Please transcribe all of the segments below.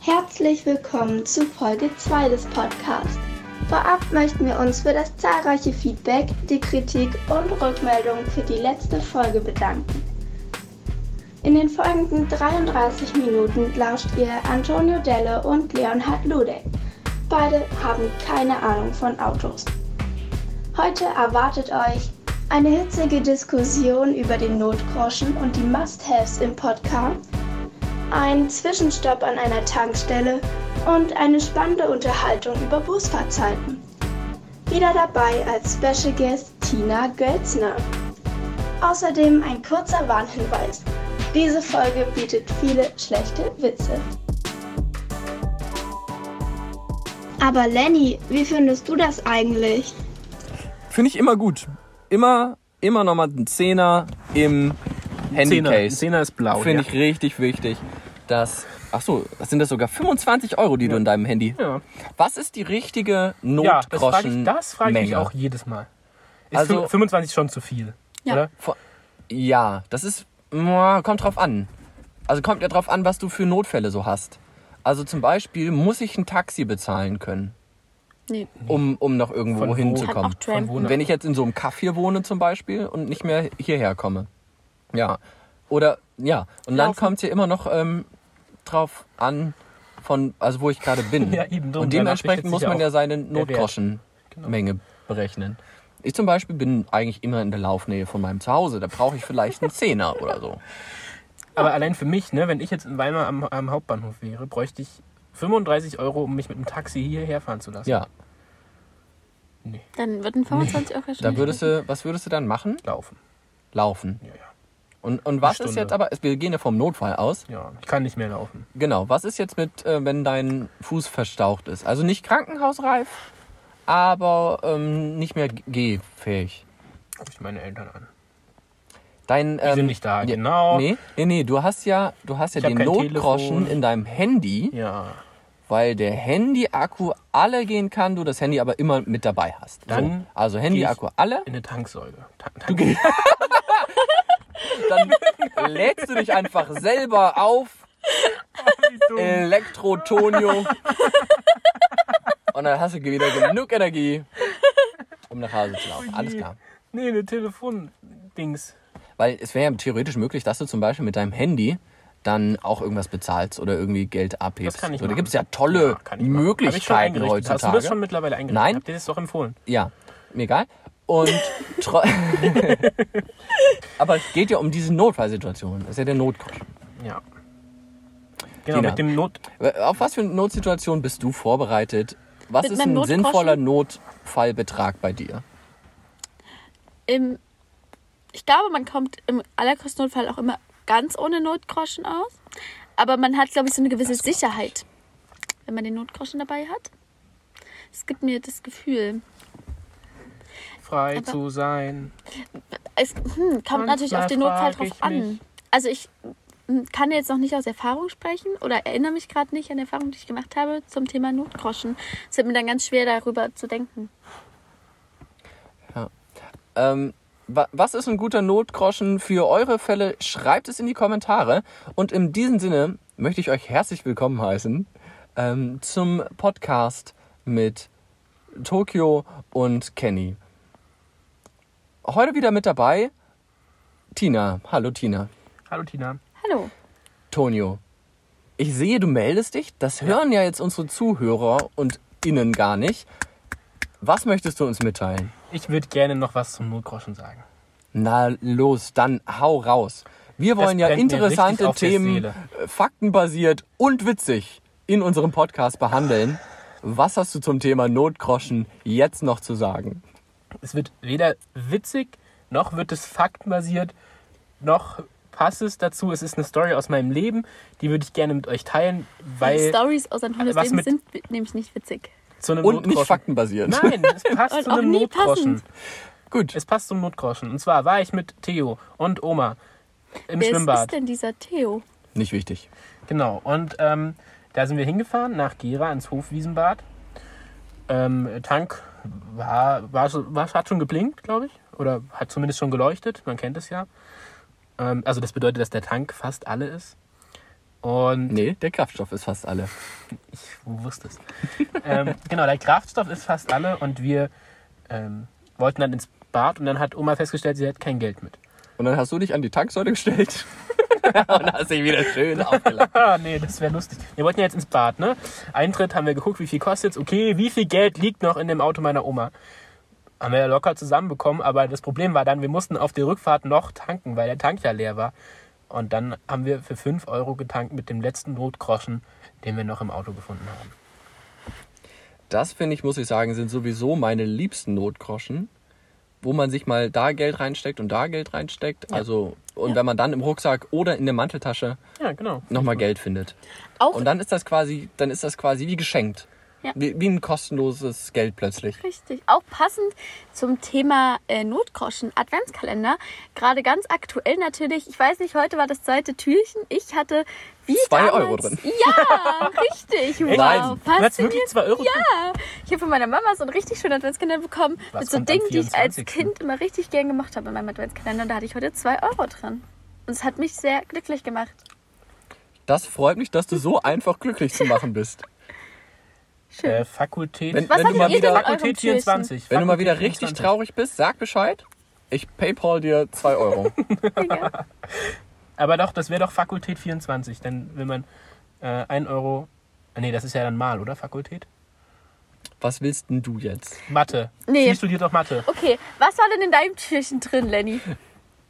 Herzlich willkommen zu Folge 2 des Podcasts. Vorab möchten wir uns für das zahlreiche Feedback, die Kritik und Rückmeldungen für die letzte Folge bedanken. In den folgenden 33 Minuten lauscht ihr Antonio Delle und Leonhard Ludek. Beide haben keine Ahnung von Autos. Heute erwartet euch eine hitzige Diskussion über den Notgroschen und die Must-Haves im Podcast, ein Zwischenstopp an einer Tankstelle und eine spannende Unterhaltung über Busfahrzeiten. Wieder dabei als Special Guest Tina Gölzner. Außerdem ein kurzer Warnhinweis. Diese Folge bietet viele schlechte Witze. Aber Lenny, wie findest du das eigentlich? Finde ich immer gut. Immer, immer nochmal ein Zehner im Zehner, Handycase. Zehner ist blau. Finde ja. ich richtig wichtig. Dass, ach so, das sind das sogar 25 Euro, die du in deinem Handy. Ja, Was ist die richtige ja das frage Notgroschen? ich, frag ich mich auch jedes Mal. Ist Also- also, 25 schon zu viel? Ja. Oder? Vor- Ja, das ist, kommt drauf an. Also kommt ja drauf an, was du für Notfälle so hast. Also zum Beispiel muss ich ein Taxi bezahlen können, Nee. um, um noch irgendwo Von wo? hinzukommen. Wo Wenn ich jetzt in so einem Kaff hier wohne zum Beispiel und nicht mehr hierher komme. Ja. Oder, ja. Und dann kommt es ja immer noch ähm, drauf an, von, also wo ich gerade bin. Ja, eben drum. Und dementsprechend muss man ja seine. Notgroschenmenge berechnen. Ich zum Beispiel bin eigentlich immer in der Laufnähe von meinem Zuhause. Da brauche ich vielleicht einen Zehner oder so. Aber allein für mich, ne, wenn ich jetzt in Weimar am, am Hauptbahnhof wäre, bräuchte ich 35 Euro, um mich mit dem Taxi hierher fahren zu lassen. Ja. Nee, Dann würden 25 Euro schon. Da würdest du, was würdest du dann machen? laufen. Laufen. Ja, ja. Und, und was ist jetzt aber, wir gehen ja vom Notfall aus. Ja, ich kann nicht mehr laufen. Genau, was ist jetzt mit, äh, wenn dein Fuß verstaucht ist? Also nicht krankenhausreif, aber ähm, nicht mehr gehfähig. Ruf ich meine Eltern an. Dein, ähm, sind nicht da, ja, genau. Nee, nee, nee, du hast ja, du hast ja Ich den Notgroschen in deinem Handy, Ja. weil der Handy-Akku alle gehen kann, du das Handy aber immer mit dabei hast. Dann so. Also Handy-Akku alle, In eine Tanksäule. Ta Tank dann lädst du dich einfach selber auf, Elektrotonio und dann hast du wieder genug Energie, um nach Hause zu laufen. Alles klar. nee, eine Telefon-Dings. Weil es wäre ja theoretisch möglich, dass du zum Beispiel mit deinem Handy dann auch irgendwas bezahlst oder irgendwie Geld abhebst. Das kann ich so, da gibt es ja tolle Ja. Hab Möglichkeiten heutzutage. Hast du das schon mittlerweile eingerichtet? Nein. Habt ihr das doch empfohlen? Ja, mir egal. Und aber es geht ja um diese Notfallsituation. Das ist ja der Notgroschen. Ja. Genau, Tina. mit dem Not... Auf was für eine Notsituation bist du vorbereitet? Was Mit ist ein Notgroschen? sinnvoller Notfallbetrag bei dir? Im, ich glaube, man kommt im allergrößten Notfall auch immer ganz ohne Notgroschen aus. Aber man hat, glaube ich, so eine gewisse Sicherheit, wenn man den Notgroschen dabei hat. Es gibt mir das Gefühl. Frei Aber- zu sein. Es hm, kommt natürlich auf den Notfall drauf an. mich. Also ich hm, kann jetzt noch nicht aus Erfahrung sprechen oder erinnere mich gerade nicht an Erfahrungen, die ich gemacht habe zum Thema Notgroschen. Es wird mir dann ganz schwer, darüber zu denken. Ähm, wa- was ist ein guter Notgroschen für eure Fälle? Schreibt es in die Kommentare. Und in diesem Sinne möchte ich euch herzlich willkommen heißen ähm, zum Podcast mit Tokio und Kenny. Heute wieder mit dabei Tina. Hallo Tina. Hallo Tina. Hallo. Tonio. Ich sehe, du meldest dich. Das hören ja jetzt unsere Zuhörer und Innen gar nicht. Was möchtest du uns mitteilen? Ich würde gerne noch was zum Notgroschen sagen. Na los, dann hau raus. Wir Das wollen ja interessante Themen, äh, faktenbasiert und witzig in unserem Podcast behandeln. Was hast du zum Thema Notgroschen jetzt noch zu sagen? Es wird weder witzig, noch wird es faktenbasiert, noch passt es dazu. Es ist eine Story aus meinem Leben, die würde ich gerne mit euch teilen, weil Stories aus Antonios was Leben mit- sind nämlich nicht witzig. zu einem Und nicht faktenbasiert. Nein, es passt Und zu einem Notgroschen. passend. Gut. Es passt zum Notgroschen. Und zwar war ich mit Theo und Oma im Wer Schwimmbad. ist denn dieser Theo? Nicht wichtig. Genau, und ähm, da sind wir hingefahren nach Gera ins Hofwiesenbad. Ähm, Tank war, war, war, hat schon geblinkt, glaube ich. Oder hat zumindest schon geleuchtet, man kennt es ja. Ähm, also das bedeutet, dass der Tank fast alle ist. Und Nee, der Kraftstoff ist fast alle. ich wusste es. ähm, genau, der Kraftstoff ist fast alle und wir ähm, wollten dann ins Bad und dann hat Oma festgestellt, sie hat kein Geld mit. Und dann hast du dich an die Tanksäule gestellt und hast dich wieder schön aufgelacht. Ah, nee, das wäre lustig. Wir wollten ja jetzt ins Bad, ne? Eintritt haben wir geguckt, wie viel kostet's. Okay, wie viel Geld liegt noch in dem Auto meiner Oma? Haben wir ja locker zusammenbekommen, aber das Problem war dann, wir mussten auf der Rückfahrt noch tanken, weil der Tank ja leer war. Und dann haben wir für 5 Euro getankt mit dem letzten Notgroschen, den wir noch im Auto gefunden haben. Das finde ich, muss ich sagen, sind sowieso meine liebsten Notgroschen, wo man sich mal da Geld reinsteckt und da Geld reinsteckt. Also, und wenn man dann im Rucksack oder in der Manteltasche Ja, genau. nochmal Geld findet. Auch Und dann ist das quasi, dann ist das quasi wie geschenkt. Ja. Wie, wie ein kostenloses Geld plötzlich. Richtig. Auch passend zum Thema äh, Notgroschen, Adventskalender. Gerade ganz aktuell natürlich. Ich weiß nicht, heute war das zweite Türchen. Ich hatte wie Zwei damals, Euro drin. Ja, richtig. Wow. Nein. Hast wirklich 2 Euro? Ja, ich habe von meiner Mama so einen richtig schönen Adventskalender bekommen. Was mit so Dingen, die ich als 24.? Kind immer richtig gern gemacht habe in meinem Adventskalender. Und da hatte ich heute zwei Euro drin. Und es hat mich sehr glücklich gemacht. Das freut mich, dass du so einfach glücklich zu machen bist. Schön. Äh, Fakultät. Wenn- wenn du mal wieder- Fakultät Türchen? 24. Wenn du mal wieder richtig 24. traurig bist, sag Bescheid. Ich paypal dir 2 Euro. Ja. Aber doch, das wäre doch Fakultät 24. Dann will man äh, 1 Euro. äh, Nee, das ist ja dann mal, oder? Fakultät? Was willst denn du jetzt? Mathe. Nee. Sie studiert doch Mathe. Okay, was war denn in deinem Türchen drin, Lenny?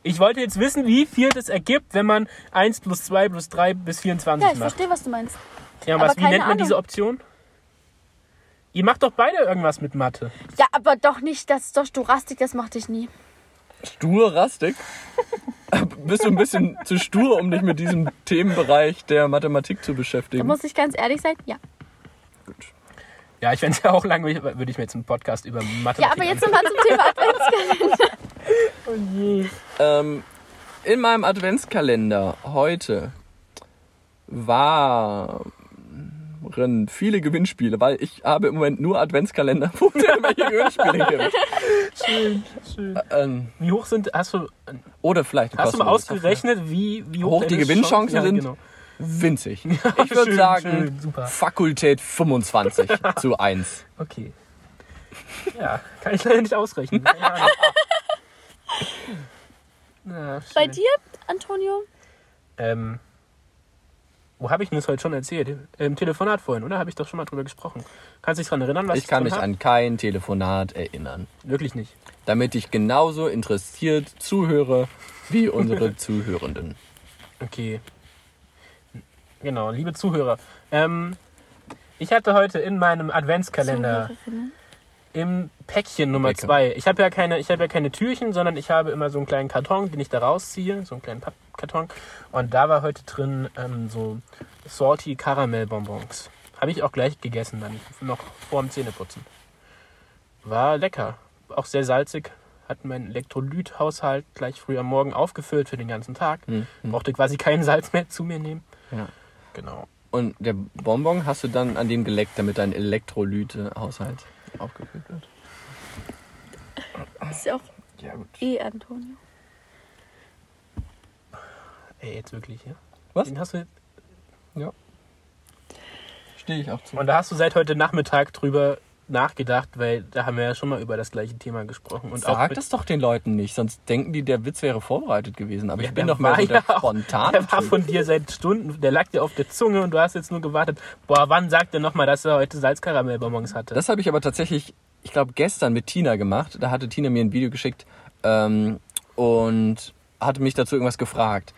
Ich wollte jetzt wissen, wie viel das ergibt, wenn man 1 plus 2 plus 3 bis 24 Ja, ich macht. verstehe, was du meinst. Ja, aber was, wie nennt man Ahnung. diese Option? Ihr macht doch beide irgendwas mit Mathe. Ja, aber doch nicht, das ist doch Storastik, das mochte ich nie. Stur, rastig? Bist du ein bisschen zu stur, um dich mit diesem Themenbereich der Mathematik zu Da beschäftigen? muss ich ganz ehrlich sein, ja. Ja, ich fände es ja auch langweilig, würde ich mir jetzt einen Podcast über Mathe Ja, aber jetzt nochmal zum Thema Adventskalender. Ähm, in meinem Adventskalender heute waren viele Gewinnspiele, weil ich habe im Moment nur Adventskalender, wo es irgendwelche Gewinnspiele gibt. Schön, schön. Ähm, Wie hoch sind, hast du, oder vielleicht hast du mal Software. ausgerechnet, wie, wie hoch, Hoch die Gewinnchancen Chancen- sind? Ja, genau. Winzig. Ich würde sagen, schön, super. Fakultät 25 zu 1. Okay. Ja, kann ich leider nicht ausrechnen. Ja. Bei dir, Antonio? Ähm, wo habe ich denn das heute schon erzählt? Im Telefonat vorhin, oder? Habe ich doch schon mal drüber gesprochen. Kannst du dich daran erinnern, was Ich kann drin mich hab? an kein Telefonat erinnern. Wirklich nicht. Damit ich genauso interessiert zuhöre wie unsere Zuhörenden. Okay. Genau, liebe Zuhörer. Ähm, ich hatte heute in meinem Adventskalender Zuhörerinnen. Im Päckchen Nummer Lecker. zwei. Ich habe ja keine, ich habe ja keine Türchen, sondern ich habe immer so einen kleinen Karton, den ich da rausziehe, so einen kleinen Pappkarton. Und da war heute drin ähm, so salty Karamellbonbons. Habe ich auch gleich gegessen dann, noch vor dem Zähneputzen. War lecker, auch sehr salzig. Hat meinen Elektrolythaushalt gleich früh am Morgen aufgefüllt für den ganzen Tag. Hm, hm. Brauchte quasi kein Salz mehr zu mir nehmen. Ja. Genau. Und der Bonbon hast du dann an dem geleckt, damit dein Elektrolyte-Haushalt aufgefüllt wird. Ist ja auch Ja gut. eh Antonio. Ey, jetzt wirklich, ja? Was? Den hast du Stehe ich auch zu. Und da hast du seit heute Nachmittag drüber nachgedacht, weil da haben wir ja schon mal über das gleiche Thema gesprochen. Und Sag das doch den Leuten nicht, sonst denken die, der Witz wäre vorbereitet gewesen. Aber Ja, ich bin doch war so der ja auch- spontane Der war von dir seit Stunden, der lag dir auf der Zunge und du hast jetzt nur gewartet. Boah, wann sagt er nochmal, dass er heute Salzkaramellbonbons hatte? Das habe ich aber tatsächlich, ich glaube, gestern mit Tina gemacht. Da hatte Tina mir ein Video geschickt ähm, und hatte mich dazu irgendwas gefragt.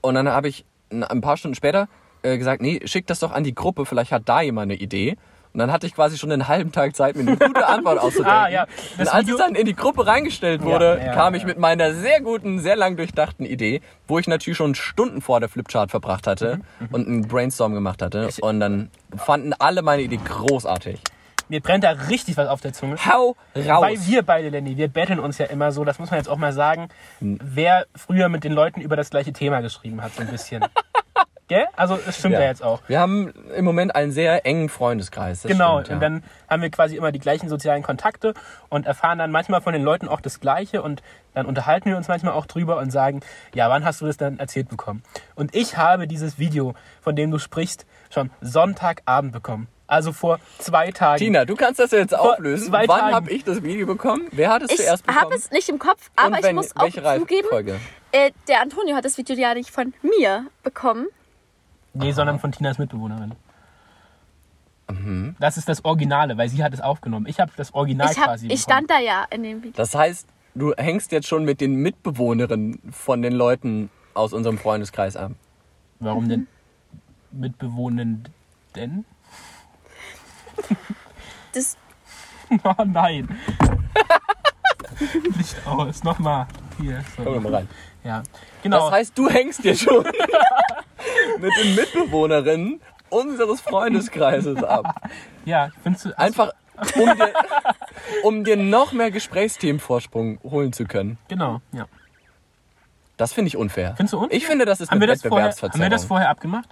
Und dann habe ich ein paar Stunden später äh, gesagt, nee, schick das doch an die Gruppe, vielleicht hat da jemand eine Idee. Und dann hatte ich quasi schon einen halben Tag Zeit, mir eine gute Antwort auszudenken. Ah, ja. Und als Video- es dann in die Gruppe reingestellt wurde, Ja, ja, kam ich mit meiner sehr guten, sehr lang durchdachten Idee, wo ich natürlich schon Stunden vor der Flipchart verbracht hatte Mhm, und einen Brainstorm gemacht hatte. Und dann fanden alle meine Idee großartig. Mir brennt da richtig was auf der Zunge. Hau raus! Weil wir beide, Lenny, wir betteln uns ja immer so, das muss man jetzt auch mal sagen, Hm. wer früher mit den Leuten über das gleiche Thema geschrieben hat, so ein bisschen. Gell? Also es stimmt ja. jetzt auch. Wir haben im Moment einen sehr engen Freundeskreis. Das genau, stimmt, ja. und dann haben wir quasi immer die gleichen sozialen Kontakte und erfahren dann manchmal von den Leuten auch das Gleiche und dann unterhalten wir uns manchmal auch drüber und sagen, ja, wann hast du das dann erzählt bekommen? Und ich habe dieses Video, von dem du sprichst, schon Sonntagabend bekommen. Also vor zwei Tagen. Tina, du kannst das jetzt Vor auflösen. zwei Wann habe ich das Video bekommen? Wer hat es Ich zuerst bekommen? habe es nicht im Kopf, aber Und ich wenn, muss auch welche zugeben, Reihenfolge? äh, der Antonio hat das Video ja nicht von mir bekommen. Nee, sondern von Tinas Mitbewohnerin. Das ist das Originale, weil sie hat es aufgenommen. Ich habe das Original Ich, hab, quasi ich bekommen. stand da ja in dem Video. Das heißt, du hängst jetzt schon mit den Mitbewohnerinnen von den Leuten aus unserem Freundeskreis ab. Warum denn Mitbewohnenden? Das, Oh nein. Licht aus. Nochmal. Hier. So. Komm mal rein. Ja. Genau. Das heißt, du hängst jetzt schon mit den Mitbewohnerinnen unseres Freundeskreises ab. ja, findest du. Einfach, um dir, um dir noch mehr Gesprächsthemenvorsprung holen zu können. Genau, ja. Das finde ich unfair. Findest du unfair? Ich finde, das ist Haben eine vorher, haben Wettbewerbsverzerrung. wir das vorher abgemacht?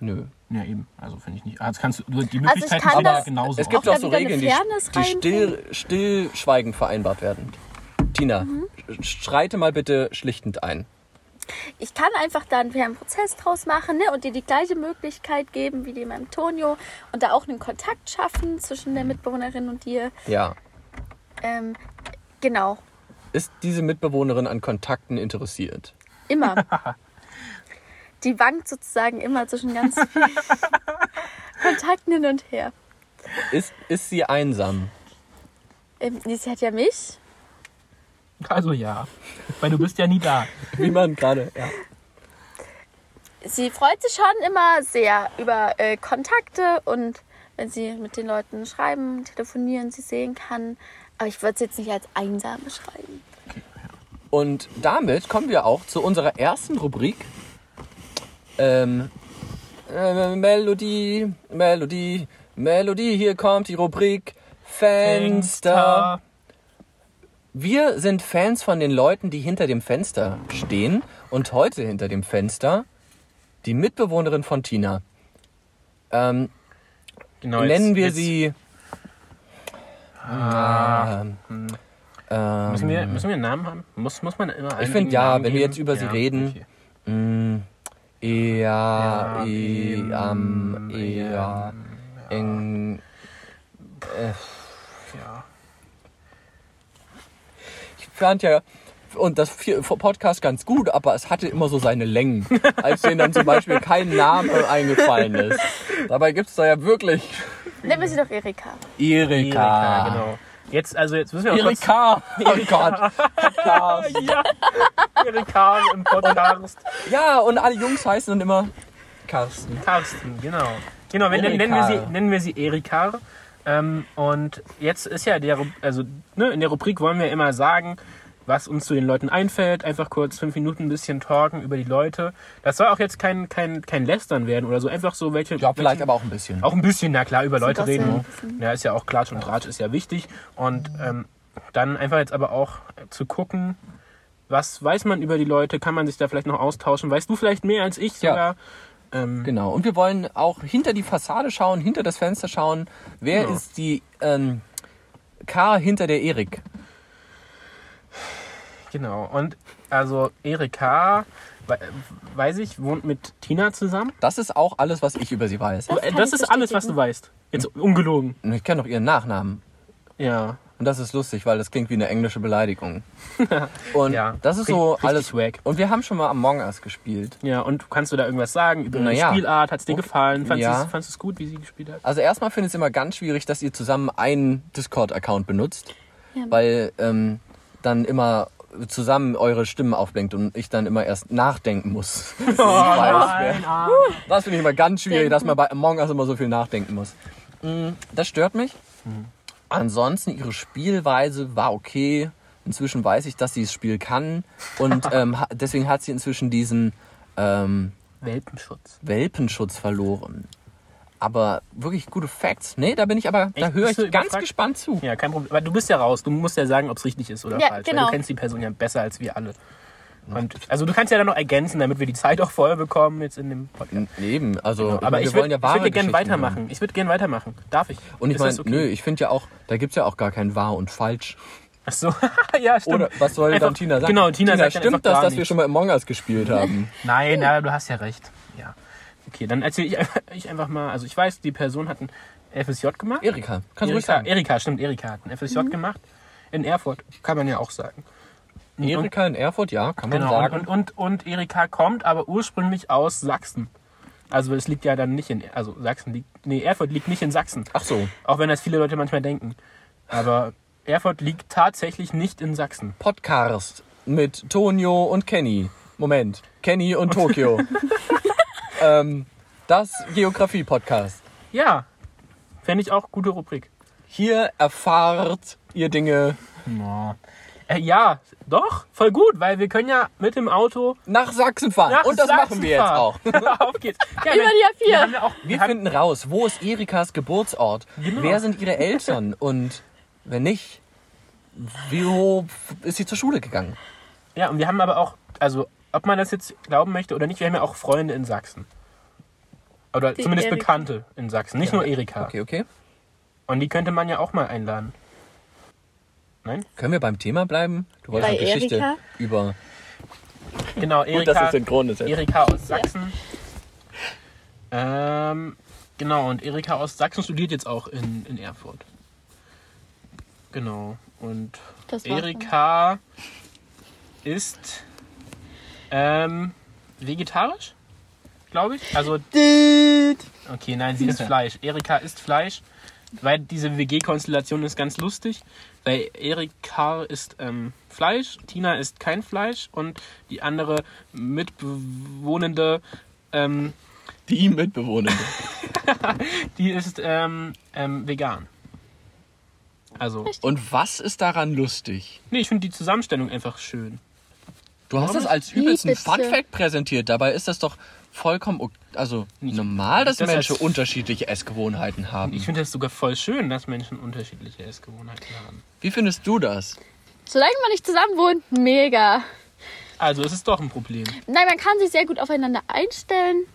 Nö. Ja, eben. Also finde ich nicht. Also kannst du, die Also ich Möglichkeit kann ist aber das- genauso. Es gibt Auch auch so Regeln, die, die still, stillschweigend vereinbart werden. Tina, Mhm. schreite mal bitte schlichtend ein. Ich kann einfach da einen Prozess draus machen ne? und dir die gleiche Möglichkeit geben wie dem Antonio und da auch einen Kontakt schaffen zwischen der Mitbewohnerin und dir. Ja. Ähm, genau, Ist diese Mitbewohnerin an Kontakten interessiert? immer. die wankt sozusagen immer zwischen ganz vielen Kontakten hin und her. Ist, ist sie einsam? Ähm, sie hat ja mich. Also ja. Weil du bist ja nie da. Wie man gerade. Ja. Sie freut sich schon immer sehr über äh, Kontakte und wenn sie mit den Leuten schreiben, telefonieren, sie sehen kann. Aber ich würde es jetzt nicht als einsam beschreiben. Und damit kommen wir auch zu unserer ersten Rubrik. Ähm, äh, Melodie, Melodie, Melodie. Hier kommt die Rubrik Fenster. Wir sind Fans von den Leuten, die hinter dem Fenster stehen. Und heute hinter dem Fenster die Mitbewohnerin von Tina. Ähm, Genau, jetzt- nennen wir jetzt sie. Ähm, ähm, Müssen wir, müssen wir einen Namen haben? Muss, muss man immer einen find, ja, Namen wenn wir geben? jetzt über sie reden. okay. Mm, Ja, Ja, i, am, ähm, ja, eng. Äh, Ja. Ich fand ja und das Podcast ganz gut, aber es hatte immer so seine Längen, als denen dann zum Beispiel kein Name eingefallen ist. Dabei gibt es da ja wirklich Nennen wir sie doch Erika. Erika. Erika, genau. Jetzt, also jetzt müssen wir auch kurz... Erika. Oh Gott. Ja. Erika im Podcast. Ja, und alle Jungs heißen dann immer Carsten. Carsten, genau. Genau, wenn, Erika. nennen, wir sie, nennen wir sie Erika. Ähm, und jetzt ist ja der, also ne, in der Rubrik wollen wir immer sagen, was uns zu den Leuten einfällt. Einfach kurz fünf Minuten ein bisschen talken über die Leute. Das soll auch jetzt kein, kein, kein Lästern werden oder so. Einfach so welche. Ja, vielleicht welche, aber auch ein bisschen. auch ein bisschen, na klar, über Leute reden. Ja, ist ja auch Klatsch und Tratsch ist ja wichtig. Und ähm, dann einfach jetzt aber auch zu gucken, was weiß man über die Leute, kann man sich da vielleicht noch austauschen. Weißt du vielleicht mehr als ich Ja. Ähm, Genau. Und wir wollen auch hinter die Fassade schauen, hinter das Fenster schauen. Wer Genau. ist die ähm, K hinter der Erik? Genau. Und also Erika, we- weiß ich, wohnt mit Tina zusammen. Das ist auch alles, was ich über sie weiß. Das Äh, das ist alles, was du weißt. Jetzt ungelogen. Ich kenne doch ihren Nachnamen. Ja. Und das ist lustig, weil das klingt wie eine englische Beleidigung. Und Ja, das ist so alles. wack. Und wir haben schon mal Among Us gespielt. Ja, und kannst du da irgendwas sagen über Na die. Spielart? Hat es dir Okay. gefallen? Fandest Ja. du es gut, wie sie gespielt hat? Also erstmal finde ich es immer ganz schwierig, dass ihr zusammen einen Discord-Account benutzt, Ja. weil ähm, dann immer zusammen eure Stimmen aufblinkt und ich dann immer erst nachdenken muss. Wer- Nein, ah. Das finde ich immer ganz schwierig, Denken. dass man bei Among Us immer so viel nachdenken muss. Mm, Das stört mich. Ansonsten, ihre Spielweise war okay. Inzwischen weiß ich, dass sie das Spiel kann. Und ähm, deswegen hat sie inzwischen diesen ähm, Welpenschutz. Welpenschutz verloren. Aber wirklich gute Facts. Nee, da bin ich aber, da höre ich ganz überfragt? gespannt zu. Ja, kein Problem. Aber du bist ja raus. Du musst ja sagen, ob es richtig ist oder Ja, falsch. genau. Weil du kennst die Person ja besser als wir alle. Und, also du kannst ja dann noch ergänzen, damit wir die Zeit auch voll bekommen jetzt in dem Podcast. Eben, also Genau, Aber wir ich wollen würde ja würd gerne weitermachen. hören. Ich würde gerne weitermachen. Darf ich? Und ich meine, okay? nö, ich finde ja auch, da gibt's ja auch gar kein wahr und falsch. Ach so, ja, stimmt. Oder was soll Einfach- dann Tina sagen? Genau, Tina, sagt dann stimmt das, gar dass wir nichts. schon mal Among Us gespielt haben? Nein, ja, du hast ja recht. Ja. Okay, dann erzähle ich, einfach- ich einfach mal. Also ich weiß, die Person hat ein FSJ gemacht. Erika, kannst du ruhig Erika, sagen. Erika, stimmt, Erika hat ein FSJ gemacht. In Erfurt, kann man ja auch sagen. Erika in Erfurt, ja, kann man Genau, sagen. und, und, und Erika kommt aber ursprünglich aus Sachsen. Also es liegt ja dann nicht in, also Sachsen liegt, nee, Erfurt liegt nicht in Sachsen. Ach so, Auch wenn das viele Leute manchmal denken. Aber Erfurt liegt tatsächlich nicht in Sachsen. Podcast mit Tonio und Kenny. Moment, Kenny und Tokio. ähm, das Geografie-Podcast. Ja, fände ich auch gute Rubrik. Hier erfahrt ihr Dinge Äh, ja, doch, voll gut, weil wir können ja mit dem Auto nach Sachsen fahren. nach und das Sachsen machen wir jetzt auch. Auf geht's. Ja, Über die A4. Wir haben ja auch, Wir haben- finden raus, wo ist Erikas Geburtsort? Genau. Wer sind ihre Eltern? Und wenn nicht, wo ist sie zur Schule gegangen? Ja, und wir haben aber auch, also ob man das jetzt glauben möchte oder nicht, wir haben ja auch Freunde in Sachsen. Oder Die zumindest Erika. Bekannte in Sachsen, nicht nur Erika. Okay, okay. Und die könnte man ja auch mal einladen. Nein? Können wir beim Thema bleiben? Du wolltest eine Geschichte Erika? über. Genau, Erika, synchron ist. Erika aus Sachsen. Ähm, genau, und Erika aus Sachsen studiert jetzt auch in, in Erfurt. Genau. Und Das Erika ist ähm, vegetarisch, glaube ich. Also Okay, nein, sie isst Fleisch. Erika isst Fleisch, weil diese WG-Konstellation ist ganz lustig. Weil Erika isst ähm, Fleisch, Tina isst kein Fleisch und die andere Mitbewohnende, ähm, Die Mitbewohnerin. die ist ähm, ähm, vegan. Also, Und was ist daran lustig? nee, ich finde die Zusammenstellung einfach schön. Du hast das als übelsten bitte? Funfact präsentiert. Dabei ist das doch vollkommen also Nicht- normal, dass das Menschen unterschiedliche Essgewohnheiten haben. Ich finde es sogar voll schön, dass Menschen unterschiedliche Essgewohnheiten haben. Wie findest du das? Solange man nicht zusammen wohnt, mega. Also, es ist doch ein Problem. Nein, man kann sich sehr gut aufeinander einstellen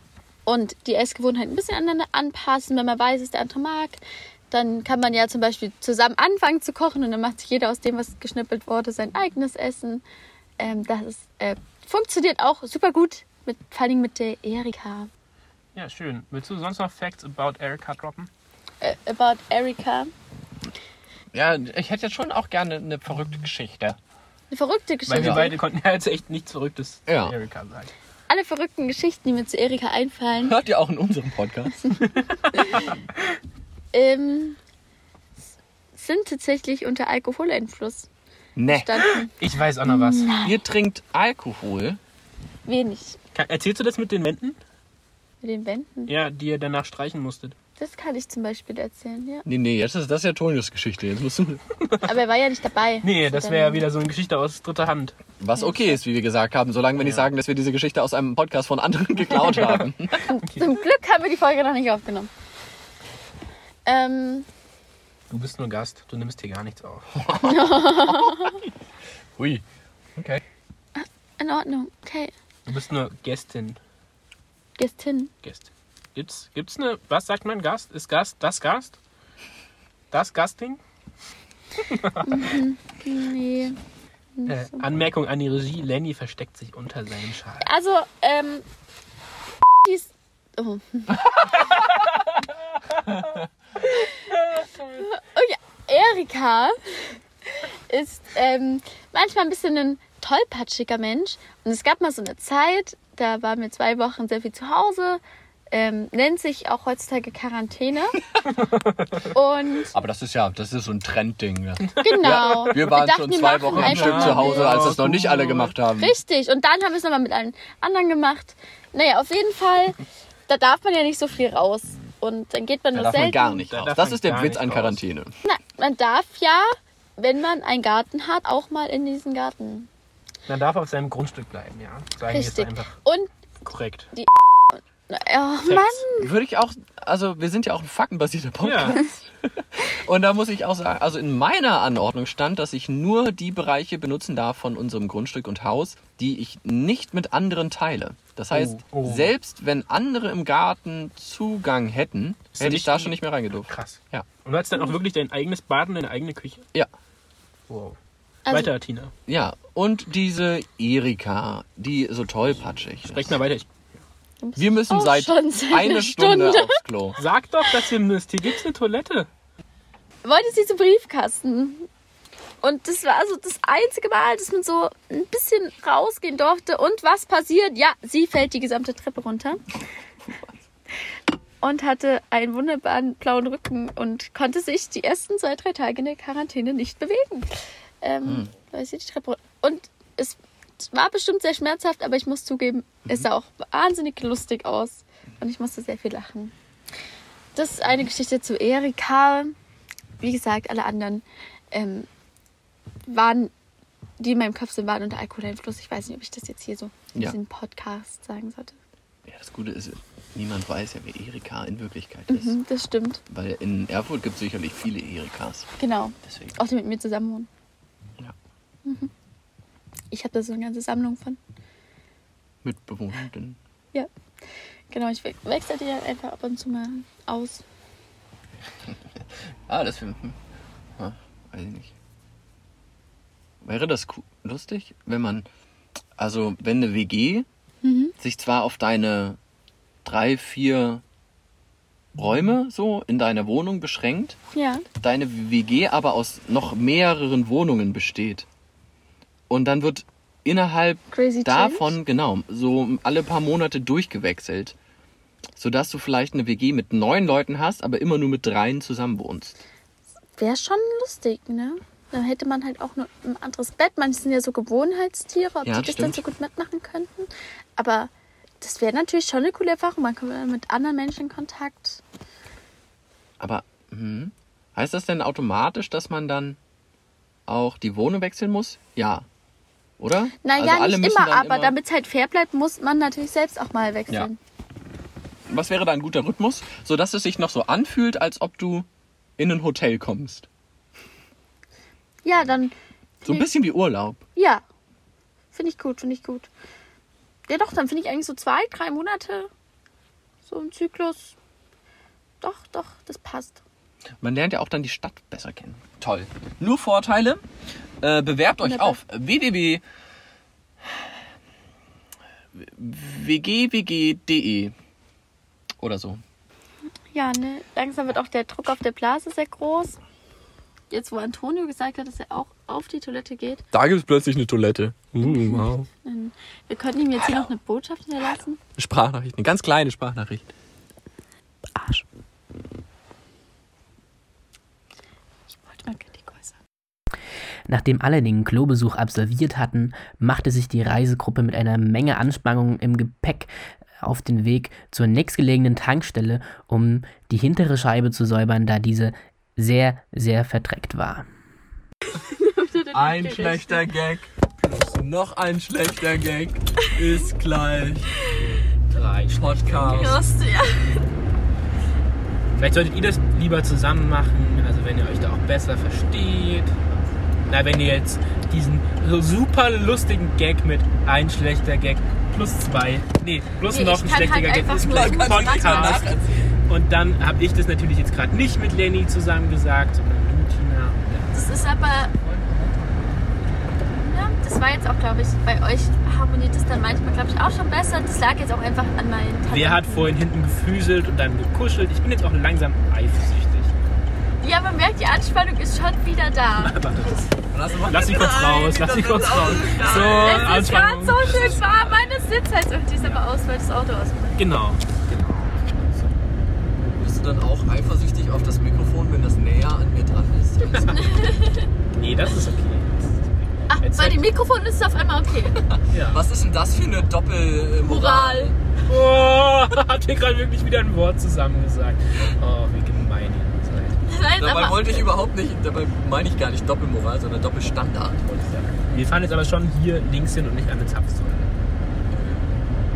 und die Essgewohnheiten ein bisschen aneinander anpassen, wenn man weiß, was der andere mag. Dann kann man ja zum Beispiel zusammen anfangen zu kochen und dann macht sich jeder aus dem, was geschnippelt wurde, sein eigenes Essen. Ähm, das ist, äh, funktioniert auch super gut, mit, vor allem mit der Erika. Ja, schön. Willst du sonst noch Facts about Erika droppen? Äh, about Erika. Ja, ich hätte jetzt schon auch gerne eine verrückte Geschichte. Eine verrückte Weil Geschichte. wir beide konnten ja jetzt echt nichts Verrücktes Ja. zu Erika sagen. Alle verrückten Geschichten, die mir zu Erika einfallen, Hört ihr auch in unserem Podcast? ähm, sind tatsächlich unter Alkoholeinfluss ne. entstanden. Ich weiß auch noch was. Ihr trinkt Alkohol. Wenig erzählst du das mit den Wänden? mit den Wänden. Ja, die ihr danach streichen musstet. Das kann ich zum Beispiel erzählen, ja. Nee, nee, jetzt ist das ja Tonius Geschichte. Jetzt musst du. Aber er war ja nicht dabei. Nee, das wäre ja wieder so eine Geschichte aus dritter Hand. Was okay ist, wie wir gesagt haben, solange wir nicht sagen, dass wir diese Geschichte aus einem Podcast von anderen geklaut haben. Zum Glück haben wir die Folge noch nicht aufgenommen. Ähm, Du bist nur Gast, du nimmst hier gar nichts auf. Hui. Okay. in Ordnung. Okay. Du bist nur Gästin. Gästin. Gäst. Gibt's, gibt's eine, was sagt man Gast? Ist Gast das Gast? Das Gasting? Nee. Äh, Anmerkung an die Regie, Lenny versteckt sich unter seinem Schal. Also, ähm. Ist. Oh. oh ja, Erika ist ähm, manchmal ein bisschen ein tollpatschiger Mensch. Und es gab mal so eine Zeit, da waren wir zwei Wochen sehr viel zu Hause. Ähm, nennt sich auch heutzutage Quarantäne. Und Aber das ist ja, das ist so ein Trendding. Ja. genau. Wir waren dachten, schon wir zwei Wochen am einfach Stück zu Hause, als das noch nicht alle gemacht haben. Richtig, und dann haben wir es nochmal mit allen anderen gemacht. Naja, auf jeden Fall, da darf man ja nicht so viel raus. Und dann geht man Da nur darf selten. man gar nicht Da raus. darf Das ist der Witz an. Quarantäne. Na, man darf ja, wenn man einen Garten hat, auch mal in diesen Garten. Man darf auf seinem Grundstück bleiben, ja. Sagen wir jetzt Richtig. einfach Und, korrekt. na, oh Mann, Würde ich auch, also wir sind ja auch ein faktenbasierter Ja, Podcast. Und da muss ich auch sagen, also in meiner Anordnung stand, dass ich nur die Bereiche benutzen darf von unserem Grundstück und Haus, die ich nicht mit anderen teile. Das heißt, Oh, oh. selbst wenn andere im Garten Zugang hätten, Ist hätte ich nicht da die- schon nicht mehr reingedurft. Krass. Ja. Und du hast dann auch wirklich dein eigenes Bad und deine eigene Küche? Ja. Wow. Also- weiter, Tina. Ja, und diese Erika, die so tollpatschig Sprech ist. mal weiter. Ich Wir müssen seit seit eine einer Stunde, Stunde. aufs Klo. Sag doch, dass ihr müsst. Hier gibt's eine Toilette. wollte sie zum Briefkasten. Und das war so das einzige Mal, dass man so ein bisschen rausgehen durfte. Und was passiert? Ja, sie fällt die gesamte Treppe runter. Und hatte einen wunderbaren blauen Rücken und konnte sich die ersten zwei, drei Tage in der Quarantäne nicht bewegen. Ähm, Weil sie die Treppe. Und es war bestimmt sehr schmerzhaft, aber ich muss zugeben, es sah auch wahnsinnig lustig aus. Und ich musste sehr viel lachen. Das ist eine Geschichte zu Erika wie gesagt, alle anderen ähm, waren, die in meinem Kopf sind, waren unter Alkoholeinfluss. Ich weiß nicht, ob ich das jetzt hier so in Ja. diesem Podcast sagen sollte. Ja, das Gute ist, niemand weiß ja, wer Erika in Wirklichkeit ist. Mhm, das stimmt. Weil in Erfurt gibt es sicherlich viele Erikas. Genau. Deswegen. Auch die mit mir zusammen wohnen. Ja. Ich habe da so eine ganze Sammlung von. Mitbewohnenden. Ja. Genau, ich we wechsle die dann einfach ab und zu mal aus. Ah, das wäre. Hm. Ah, weiß ich nicht. Wäre das lustig, wenn man. Also, wenn eine WG Mhm. sich zwar auf deine drei, vier Räume so in deiner Wohnung beschränkt, Ja. deine WG aber aus noch mehreren Wohnungen besteht. Und dann wird innerhalb Crazy davon, genau, so alle paar Monate durchgewechselt. Sodass du vielleicht eine WG mit neun Leuten hast, aber immer nur mit dreien zusammen wohnst. Wäre schon lustig, ne? Dann hätte man halt auch nur ein anderes Bett. Manche sind ja so Gewohnheitstiere, ob Ja, die das dann so gut mitmachen könnten. Aber das wäre natürlich schon eine coole Erfahrung. Man kommt mit anderen Menschen in Kontakt. Aber hm, heißt das denn automatisch, dass man dann auch die Wohnung wechseln muss? Ja. Oder? Naja, Also nicht immer, aber damit es halt fair bleibt, muss man natürlich selbst auch mal wechseln. Was wäre da ein guter Rhythmus, sodass es sich noch so anfühlt, als ob du in ein Hotel kommst? Ja, dann. So ein bisschen wie Urlaub. Ja. Finde ich gut, finde ich gut. Ja, doch, dann finde ich eigentlich so zwei, drei Monate. So ein Zyklus. Doch, doch, das passt. Man lernt ja auch dann die Stadt besser kennen. Toll. Nur Vorteile. Äh, bewerbt euch auf www. wgwg.de oder so. Ja, ne? Langsam wird auch der Druck auf der Blase sehr groß. Jetzt, wo Antonio gesagt hat, dass er auch auf die Toilette geht. Da gibt es plötzlich eine Toilette. Uh, wow. Wir könnten ihm jetzt hier noch eine Botschaft hinterlassen. Sprachnachricht, eine ganz kleine Sprachnachricht. Arsch. Ich wollte mal Kritik äußern. Nachdem alle den Klobesuch absolviert hatten, machte sich die Reisegruppe mit einer Menge Anspannung im Gepäck auf den Weg zur nächstgelegenen Tankstelle, um die hintere Scheibe zu säubern, da diese sehr, sehr verdreckt war. Ein schlechter Gag plus noch ein schlechter Gag ist gleich Drei Podcast. Lust, ja. Vielleicht solltet ihr das lieber zusammen machen, also wenn ihr euch da auch besser versteht. Na, wenn ihr jetzt diesen super lustigen Gag mit ein schlechter Gag plus zwei, nee, plus Nee, noch ein schlechter halt Gag ist so Podcast. Und dann habe ich das natürlich jetzt gerade nicht mit Lenny zusammen gesagt, sondern du, Tina. Das ist aber. Ja, das war jetzt auch, glaube ich, bei euch harmoniert es dann manchmal, glaube ich, auch schon besser. Das lag jetzt auch einfach an meinen Talenten. Wer hat vorhin hinten gefüßelt und dann gekuschelt? Ich bin jetzt auch langsam eifersüchtig. Ja, man merkt, die Anspannung ist schon wieder da. Lass mich kurz raus, lass mich kurz raus. So, Es ist gerade so schön warm, meine Sitz halt irgendwie ist aber aus, weil das Auto ausmacht. Genau. Bist du dann auch eifersüchtig auf das Mikrofon, wenn das näher an mir dran ist? Nee, das ist okay. Ach, Jetzt bei halt- dem Mikrofon ist es auf einmal okay. Ja. Was ist denn das für eine Doppelmoral? Moral. Oh, habt ihr gerade wirklich wieder ein Wort zusammengesagt. Oh, wie gemein Dabei aber, wollte ich überhaupt nicht, dabei meine ich gar nicht Doppelmoral, sondern Doppelstandard. wollte ich sagen. Wir fahren jetzt aber schon hier links hin und nicht an den Zapfsäulen.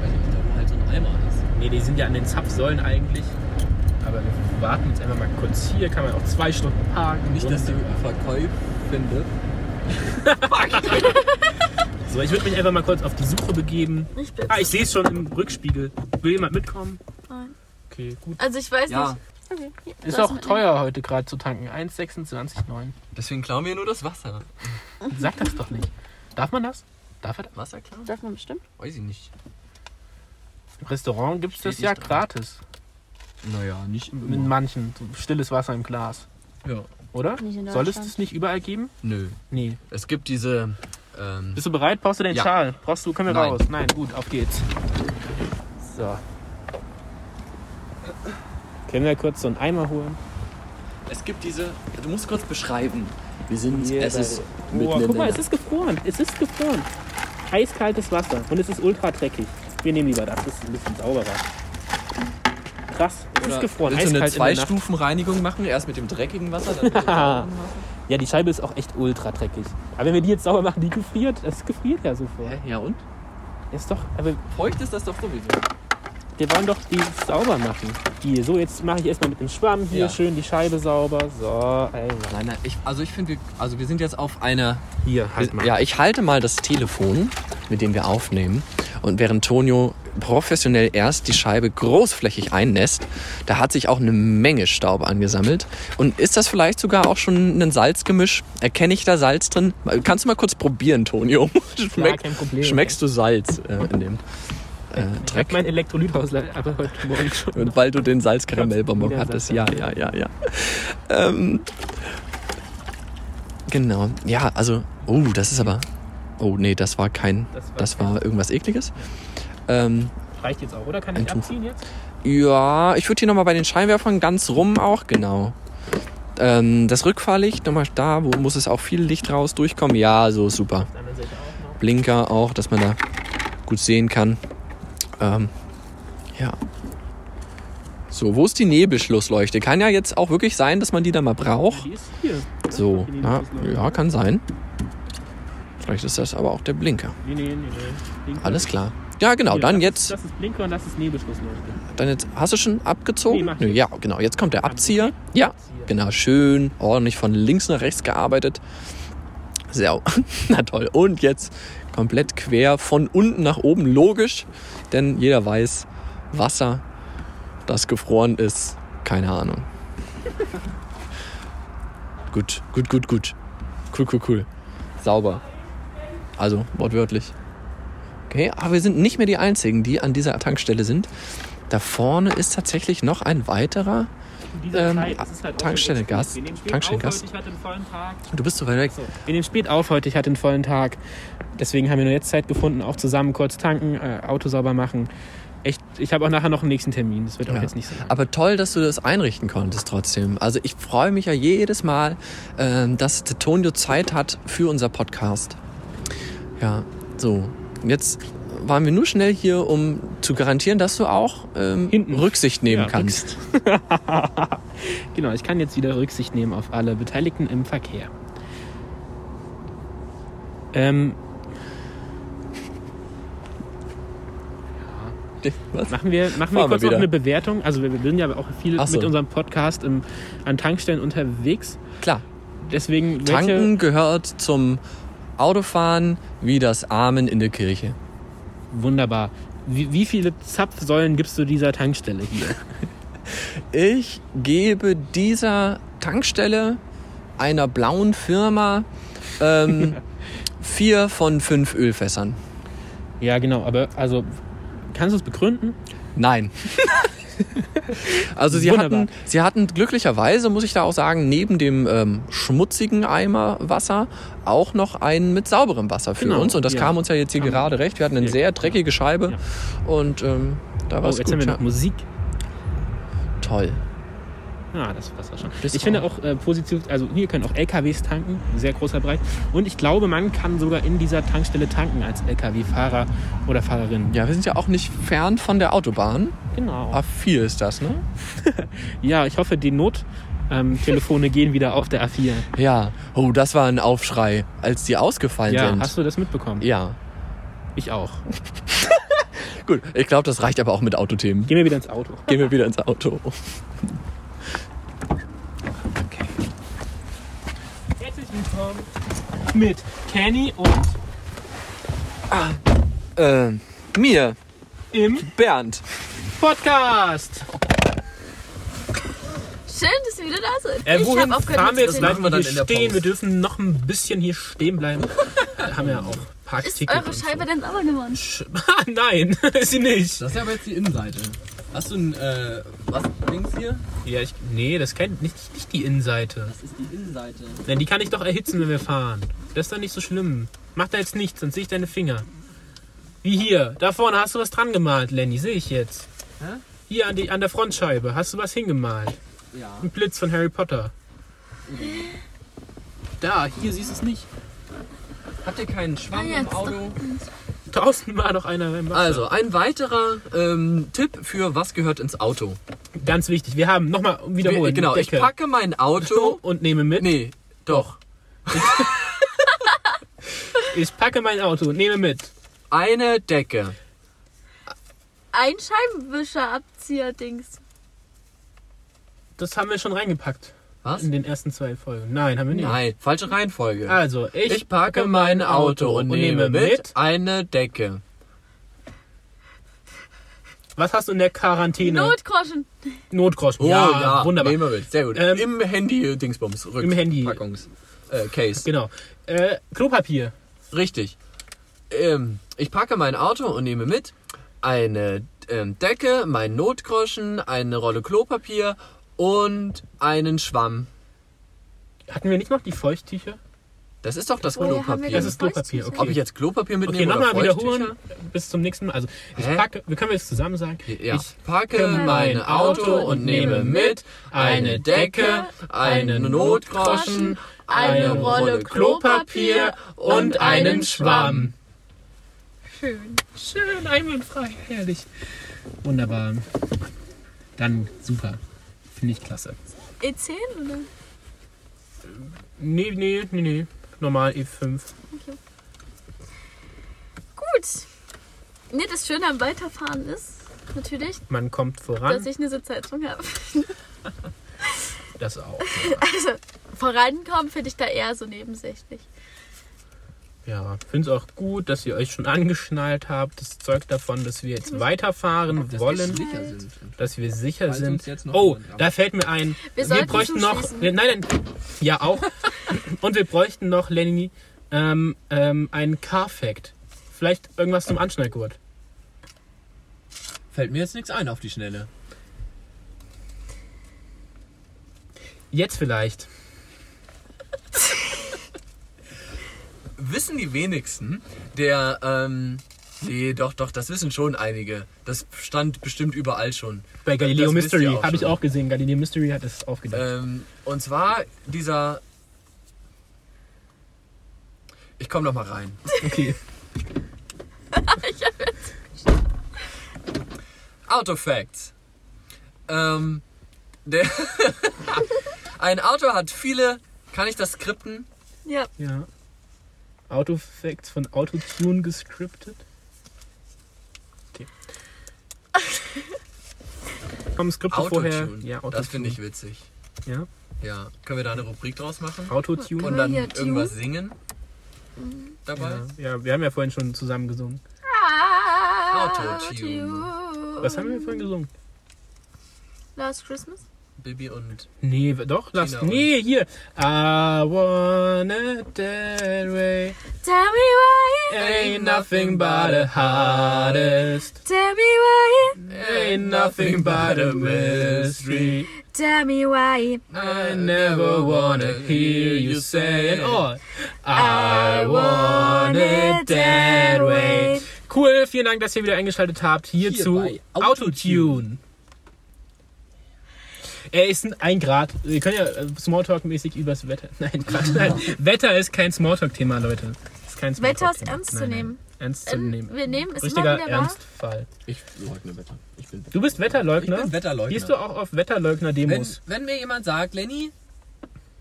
Weiß ich nicht, da wo halt so ein Eimer ist. Nee, die sind ja an den Zapfsäulen eigentlich. Aber wir warten jetzt einfach mal kurz hier. Kann man auch zwei Stunden parken. Nicht, dass die Verkäufe findet. So, ich würde mich einfach mal kurz auf die Suche begeben. Ich. Ah, ich sehe es schon im Rückspiegel. Will jemand mitkommen? Nein. Okay, gut. Also ich weiß Ja, nicht. Okay. Ist auch teuer heute gerade zu tanken. 1,26,9. deswegen klauen wir nur das Wasser. Sag das doch nicht. Darf man das? Darf er das? Wasser klauen? Darf man bestimmt? Weiß ich nicht. Im Restaurant gibt es Steht das ja dran. gratis. Naja, nicht Mit manchen. So stilles Wasser im Glas. Ja. Oder? Nicht in Soll es Deutschland. das nicht überall geben? Nö. Nee. Es gibt diese. Ähm, Bist du bereit? Brauchst du den Ja. Schal? Brauchst du? Können wir Nein. raus? Nein, gut, auf geht's. So. Können wir kurz so einen Eimer holen? es gibt diese. Du musst kurz beschreiben. Wir sind. Hier es ist. Oh, guck mal, es ist gefroren. Es ist gefroren. Eiskaltes Wasser. Und es ist ultra dreckig. Wir nehmen lieber das. Das ist ein bisschen sauberer. Krass. Es Oder ist gefroren. Willst du eine. Zwei-Stufen-Reinigung machen? Erst mit dem dreckigen Wasser, dann mit dem sauberen Wasser? Ja, die Scheibe ist auch echt ultra dreckig. Aber wenn wir die jetzt sauber machen, die gefriert. Das gefriert ja sofort. Hä? Ja und? Ist doch. Aber Feucht ist das doch sowieso. Wir wollen doch die sauber machen. Hier, so jetzt mache ich erstmal mit dem Schwamm hier Ja. schön die Scheibe sauber. So, Alter. Nein, nein, ich, also ich finde, wir, also wir sind jetzt auf einer. Hier, halt mal. Ja, ich halte mal das Telefon, mit dem wir aufnehmen. Und während Tonio professionell erst die Scheibe großflächig einnässt, da hat sich auch eine Menge Staub angesammelt. Und ist das vielleicht sogar auch schon ein Salzgemisch? Erkenne ich da Salz drin? Kannst du mal kurz probieren, Tonio? Schmeck, kein Problem. schmeckst du Salz äh, in dem äh, Ich habe Dreck? mein Elektrolythaushalt aber heute Morgen schon. Und weil du den Salzkaramellbonbon hattest. Ja, ja, ja, ja. Ähm, genau. Ja, also, oh, das ist aber. Oh, nee, das war kein. Das war Das war irgendwas ekliges. Ähm, Reicht jetzt auch, oder? Kann ich abziehen jetzt? ja, ich würde hier nochmal bei den Scheinwerfern ganz rum auch, genau. Ähm, das Rückfahrlicht, nochmal da, wo muss es auch viel Licht raus durchkommen? Ja, so super. Blinker auch, dass man da gut sehen kann. Ähm, ja. So, wo ist die Nebelschlussleuchte? Kann ja jetzt auch wirklich sein, dass man die da mal braucht. So, Die ja, kann sein. Vielleicht ist das aber auch der Blinker. Nee, nee, nee, nee. Alles klar. Ja, genau, Hier, dann jetzt, Ist, das ist Blinker und das ist Nebelschlussleuchte. dann jetzt. Hast du schon Nee, abgezogen? Nö, ich. ja, genau. Jetzt kommt der Abzieher. Ja, Abzieher. genau. Schön ordentlich von links nach rechts gearbeitet. Sehr, na toll. Und jetzt komplett quer von unten nach oben. Logisch, denn jeder weiß, Wasser, das gefroren ist, keine Ahnung. gut, gut, gut, gut. Cool, cool, cool. Sauber. Also, wortwörtlich. Okay, aber wir sind nicht mehr die Einzigen, die an dieser Tankstelle sind. Da vorne ist tatsächlich noch ein weiterer. Ähm, halt auch Tankstelle jetzt Gas. Wir nehmen spät Tankstelle auf Gas. Heute, ich hatte einen vollen Tag. Du bist so weit weg. So, wir nehmen spät auf heute, ich hatte einen vollen Tag. Deswegen haben wir nur jetzt Zeit gefunden, auch zusammen kurz tanken, äh, Auto sauber machen. Echt, ich habe auch nachher noch einen nächsten Termin. Das wird auch Ja. jetzt nicht so lang. Aber toll, dass du das einrichten konntest trotzdem. Also ich freue mich ja jedes Mal, ähm, dass Tonio Zeit hat für unser Podcast. Ja, so. Jetzt waren wir nur schnell hier, um zu garantieren, dass du auch ähm, Hinten. Rücksicht nehmen Ja, kannst. Genau, ich kann jetzt wieder Rücksicht nehmen auf alle Beteiligten im Verkehr. Ähm, Was? machen wir, machen wir Fahren wir kurz noch eine Bewertung. Also wir, wir sind ja auch viel so. mit unserem Podcast im, an Tankstellen unterwegs. Klar, Deswegen, Tanken gehört zum Autofahren wie das Amen in der Kirche. wunderbar. Wie, wie viele Zapfsäulen gibst du dieser Tankstelle hier? Ich gebe dieser Tankstelle einer blauen Firma ähm, vier von fünf Ölfässern. ja, genau, aber also kannst du es begründen? Nein. also sie Wunderbar. hatten, sie hatten glücklicherweise, muss ich da auch sagen, neben dem ähm, schmutzigen Eimer Wasser auch noch einen mit sauberem Wasser für Genau, uns. Und das ja. kam uns ja jetzt hier Kam- gerade recht. Wir hatten eine Ja, sehr dreckige Scheibe Ja. und ähm, da war Oh, es jetzt gut. haben wir noch Musik. Toll. Ja, das war's auch schon. Bis ich finde auch äh, positiv, also hier können auch LKWs tanken, sehr großer Bereich. Und ich glaube, man kann sogar in dieser Tankstelle tanken als LKW-Fahrer oder Fahrerin. Ja, wir sind ja auch nicht fern von der Autobahn. Genau. A4 ist das, ne? Ja, ich hoffe, die Nottelefone gehen wieder auf der A4. Ja. Oh, das war ein Aufschrei, als die ausgefallen Ja, sind. hast du das mitbekommen? ja. Ich auch. Gut, ich glaube, das reicht aber auch mit Autothemen. Gehen wir wieder ins Auto. Gehen wir wieder ins Auto. Kofferraum mit Kenny und Äh, mir, im Bernd. Podcast. Schön, dass ihr wieder da seid. Äh, ich wohin fahren wir jetzt? Bleiben wir dann hier stehen. Pause. Wir dürfen noch ein bisschen hier stehen bleiben. Wir haben ja auch Ist Parkticket. eure und so. Scheibe denn sauber geworden? Sch- Nein, ist sie nicht. Das ist ja aber jetzt die Innenseite. Hast du ein, äh, was links hier? Ja, ich, nee, das kennt nicht, nicht die Innenseite. Das ist die Innenseite. Denn die kann ich doch erhitzen, wenn wir fahren. Das ist doch nicht so schlimm. Mach da jetzt nichts, sonst sehe ich deine Finger. Wie hier. Da vorne hast du was dran gemalt, Lenny. Sehe ich jetzt. Hä? Hier an, die, an der Frontscheibe hast du was hingemalt. Ja. Ein Blitz von Harry Potter. Da, hier siehst du es nicht. Habt ihr keinen Schwamm im Auto? Draußen war doch einer Wasser. Also, ein weiterer ähm, Tipp für was gehört ins Auto. Ganz wichtig. Wir haben nochmal wiederholen. genau, ich Decke. packe mein Auto. und nehme mit. Nee, doch. Ich packe mein Auto und nehme mit. Eine Decke. Ein Scheibenwischer-Abzieher-Dings. Das haben wir schon reingepackt. Was? In den ersten zwei Folgen. Nein, haben wir nicht. Nein, falsche Reihenfolge. Also, ich, Ich packe mein Auto und nehme mit eine Decke. Was hast du in der Quarantäne? Notgroschen. Notgroschen. Oh ja, wunderbar. Nehmen wir mit. Sehr gut. Ähm, Im Handy-Dingsbums. Rück- Im Handy. Packungs. Äh, Case. Genau. Äh, Klopapier. Richtig. Ähm, ich packe mein Auto und nehme mit eine ähm, Decke, mein Notgroschen, eine Rolle Klopapier und einen Schwamm. Hatten wir nicht noch die Feuchttücher? Das ist doch das wir Klopapier. Das ist Klopapier, okay. Ob ich jetzt Klopapier Okay, mitnehme nochmal oder wiederholen. Bis zum nächsten Mal. Also, ich Hä? packe, wir können wir jetzt zusammen sagen? Ja. Ich Ich packe mein Auto und nehme mit eine Decke, einen Notgroschen, eine Rolle Klopapier und einen Schwamm. Schön. Schön, einwandfrei, herrlich. Wunderbar. Dann super. Finde ich klasse. E10 oder? Nee, nee, nee, nee. Normal E E5. Gut. Nee, das Schöne am Weiterfahren ist natürlich, Man kommt dass voran. ich eine Sitzheizung habe. Das auch. Also, vorankommen finde ich da eher so nebensächlich. Ja, finde es auch gut, dass ihr euch schon angeschnallt habt. Das zeugt davon, dass wir jetzt weiterfahren wollen, sicher sind. dass wir sicher Falls sind. Oh, da fällt mir ein. Wir Wir, bräuchten noch. Nein, nein. Ja, auch. Und wir bräuchten noch, Lenny, ähm, ähm, einen Car-Fact. Vielleicht irgendwas zum Anschnallgurt. Fällt mir jetzt nichts ein auf die Schnelle. Jetzt vielleicht. Wissen die wenigsten, der, ähm, nee, doch, doch, das wissen schon einige. Das stand bestimmt überall schon. Bei Galileo Das Mystery habe ich auch gesehen. Galileo Mystery hat es aufgedeckt. Ähm, und zwar dieser. Ich komme noch mal rein. Okay. Autofacts. Ähm, der ein Auto hat viele. Kann ich das skripten? Ja. Ja. Autofacts von Autotune gescriptet. Okay. Komm, Skripte vorher. Autotune. Ja, Autotune. das finde ich witzig. Ja. Ja. Können wir da eine Rubrik draus machen? Autotune. Und dann irgendwas singen? Dabei? Ja. ja, wir haben ja vorhin schon zusammen gesungen. Autotune. Was haben wir vorhin gesungen? Last Christmas? Bibi und. Nee, doch, lass. Tina und- Nee, hier. I want it that way. Tell me why. Ain't nothing but the hardest. Tell me why. Ain't nothing but a mystery. Tell me why. I never wanna hear you say it all. I want it that way. Cool, vielen Dank, dass ihr wieder eingeschaltet habt hier, Hier zu bei Autotune. Er ist ein- Grad. Wir können ja äh, Smalltalk-mäßig übers Wetter. Nein, Quatsch. Nein. Wetter ist kein Smalltalk-Thema, Leute. Ist kein Wetter ist ernst zu Nein, nein. nehmen. Ernst zu Ähm, nehmen. wir nehmen es immer Richtiger wieder. Ernstfall. Ich leugne Wetter. Ich bin Du bist Wetterleugner? Ich bin Wetterleugner. Gehst du auch auf Wenn, Wetterleugner-Demos? wenn mir jemand sagt, Lenny,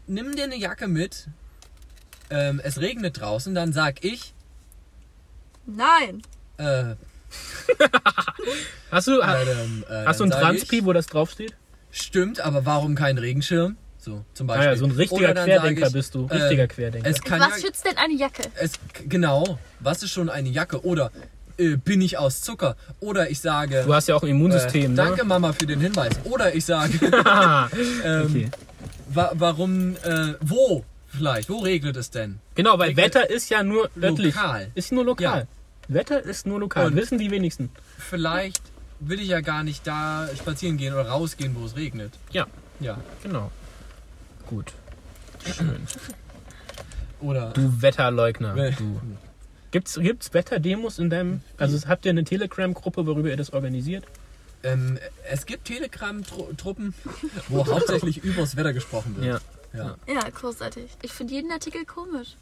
nimm dir eine Jacke mit, ähm, es regnet draußen, dann sag ich, Nein. äh, Hast du, ähm, äh, hast du ein Transpi, wo das draufsteht? Stimmt, aber warum kein Regenschirm? So, zum Ah Beispiel. ja, so ein richtiger Querdenker ich, bist du. äh, Richtiger Querdenker. Es kann Was ja, schützt denn eine Jacke? es, genau, was ist schon eine Jacke? Oder äh, bin ich aus Zucker? Oder ich sage, du hast ja auch ein Immunsystem, äh, ne? danke Mama für den Hinweis. Oder ich sage, ähm, Okay. wa warum, äh, wo vielleicht, wo regnet es denn? Genau, weil Regnet Wetter ist ja nur örtlich. lokal. Ist nur lokal. Wetter ist nur lokal. Und- Wissen die wenigsten. Vielleicht will ich ja gar nicht da spazieren gehen oder rausgehen, wo es regnet. Ja, Ja. genau. Gut. Oder Du Wetterleugner. Du. Gibt's, gibt's Wetterdemos in deinem. Also habt ihr eine Telegram-Gruppe, worüber ihr das organisiert? ähm, es gibt Telegram-Truppen, wo hauptsächlich übers Wetter gesprochen wird. Ja. Ja, großartig. Ich finde jeden Artikel komisch.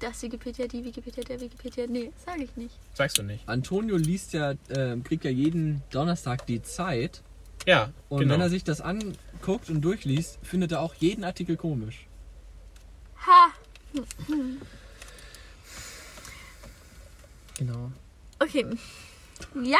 Das Wikipedia, die Wikipedia, der Wikipedia. Nee, sage ich nicht. Sagst du nicht. Antonio liest ja, äh, kriegt ja jeden Donnerstag die Zeit. Ja, Und genau. wenn er sich das anguckt und durchliest, findet er auch jeden Artikel komisch. Ha! genau. Okay. Ja,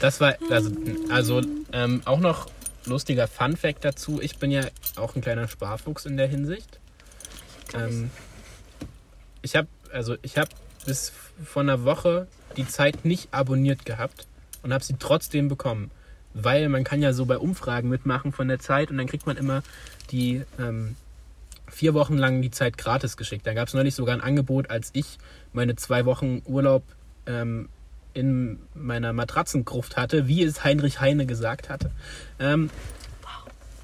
Das war, also, also ähm, auch noch lustiger Fun Fact dazu. Ich bin ja auch ein kleiner Sparfuchs in der Hinsicht. Ähm, ich habe also ich habe bis vor einer Woche die Zeit nicht abonniert gehabt und habe sie trotzdem bekommen, weil man kann ja so bei Umfragen mitmachen von der Zeit und dann kriegt man immer die ähm, vier Wochen lang die Zeit gratis geschickt. Da gab es neulich sogar ein Angebot, als ich meine zwei Wochen Urlaub ähm, in meiner Matratzengruft hatte, wie es Heinrich Heine gesagt hatte. Ähm,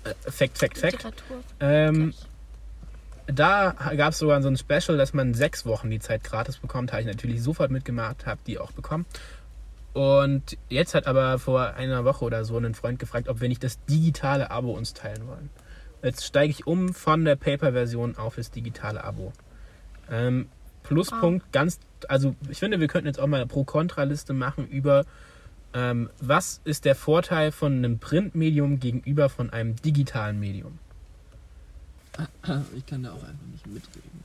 äh, Fact, Fact, Fact. Ähm, da gab es sogar so ein Special, dass man sechs Wochen die Zeit gratis bekommt. Habe ich natürlich sofort mitgemacht, habe die auch bekommen. Und jetzt hat aber vor einer Woche oder so ein Freund gefragt, ob wir nicht das digitale Abo uns teilen wollen. Jetzt steige ich um von der Paper-Version auf das digitale Abo. Ähm, Pluspunkt, ganz, also ich finde, wir könnten jetzt auch mal eine Pro-Kontra-Liste machen über ähm, was ist der Vorteil von einem Printmedium gegenüber von einem digitalen Medium. Ich kann da auch einfach nicht mitreden.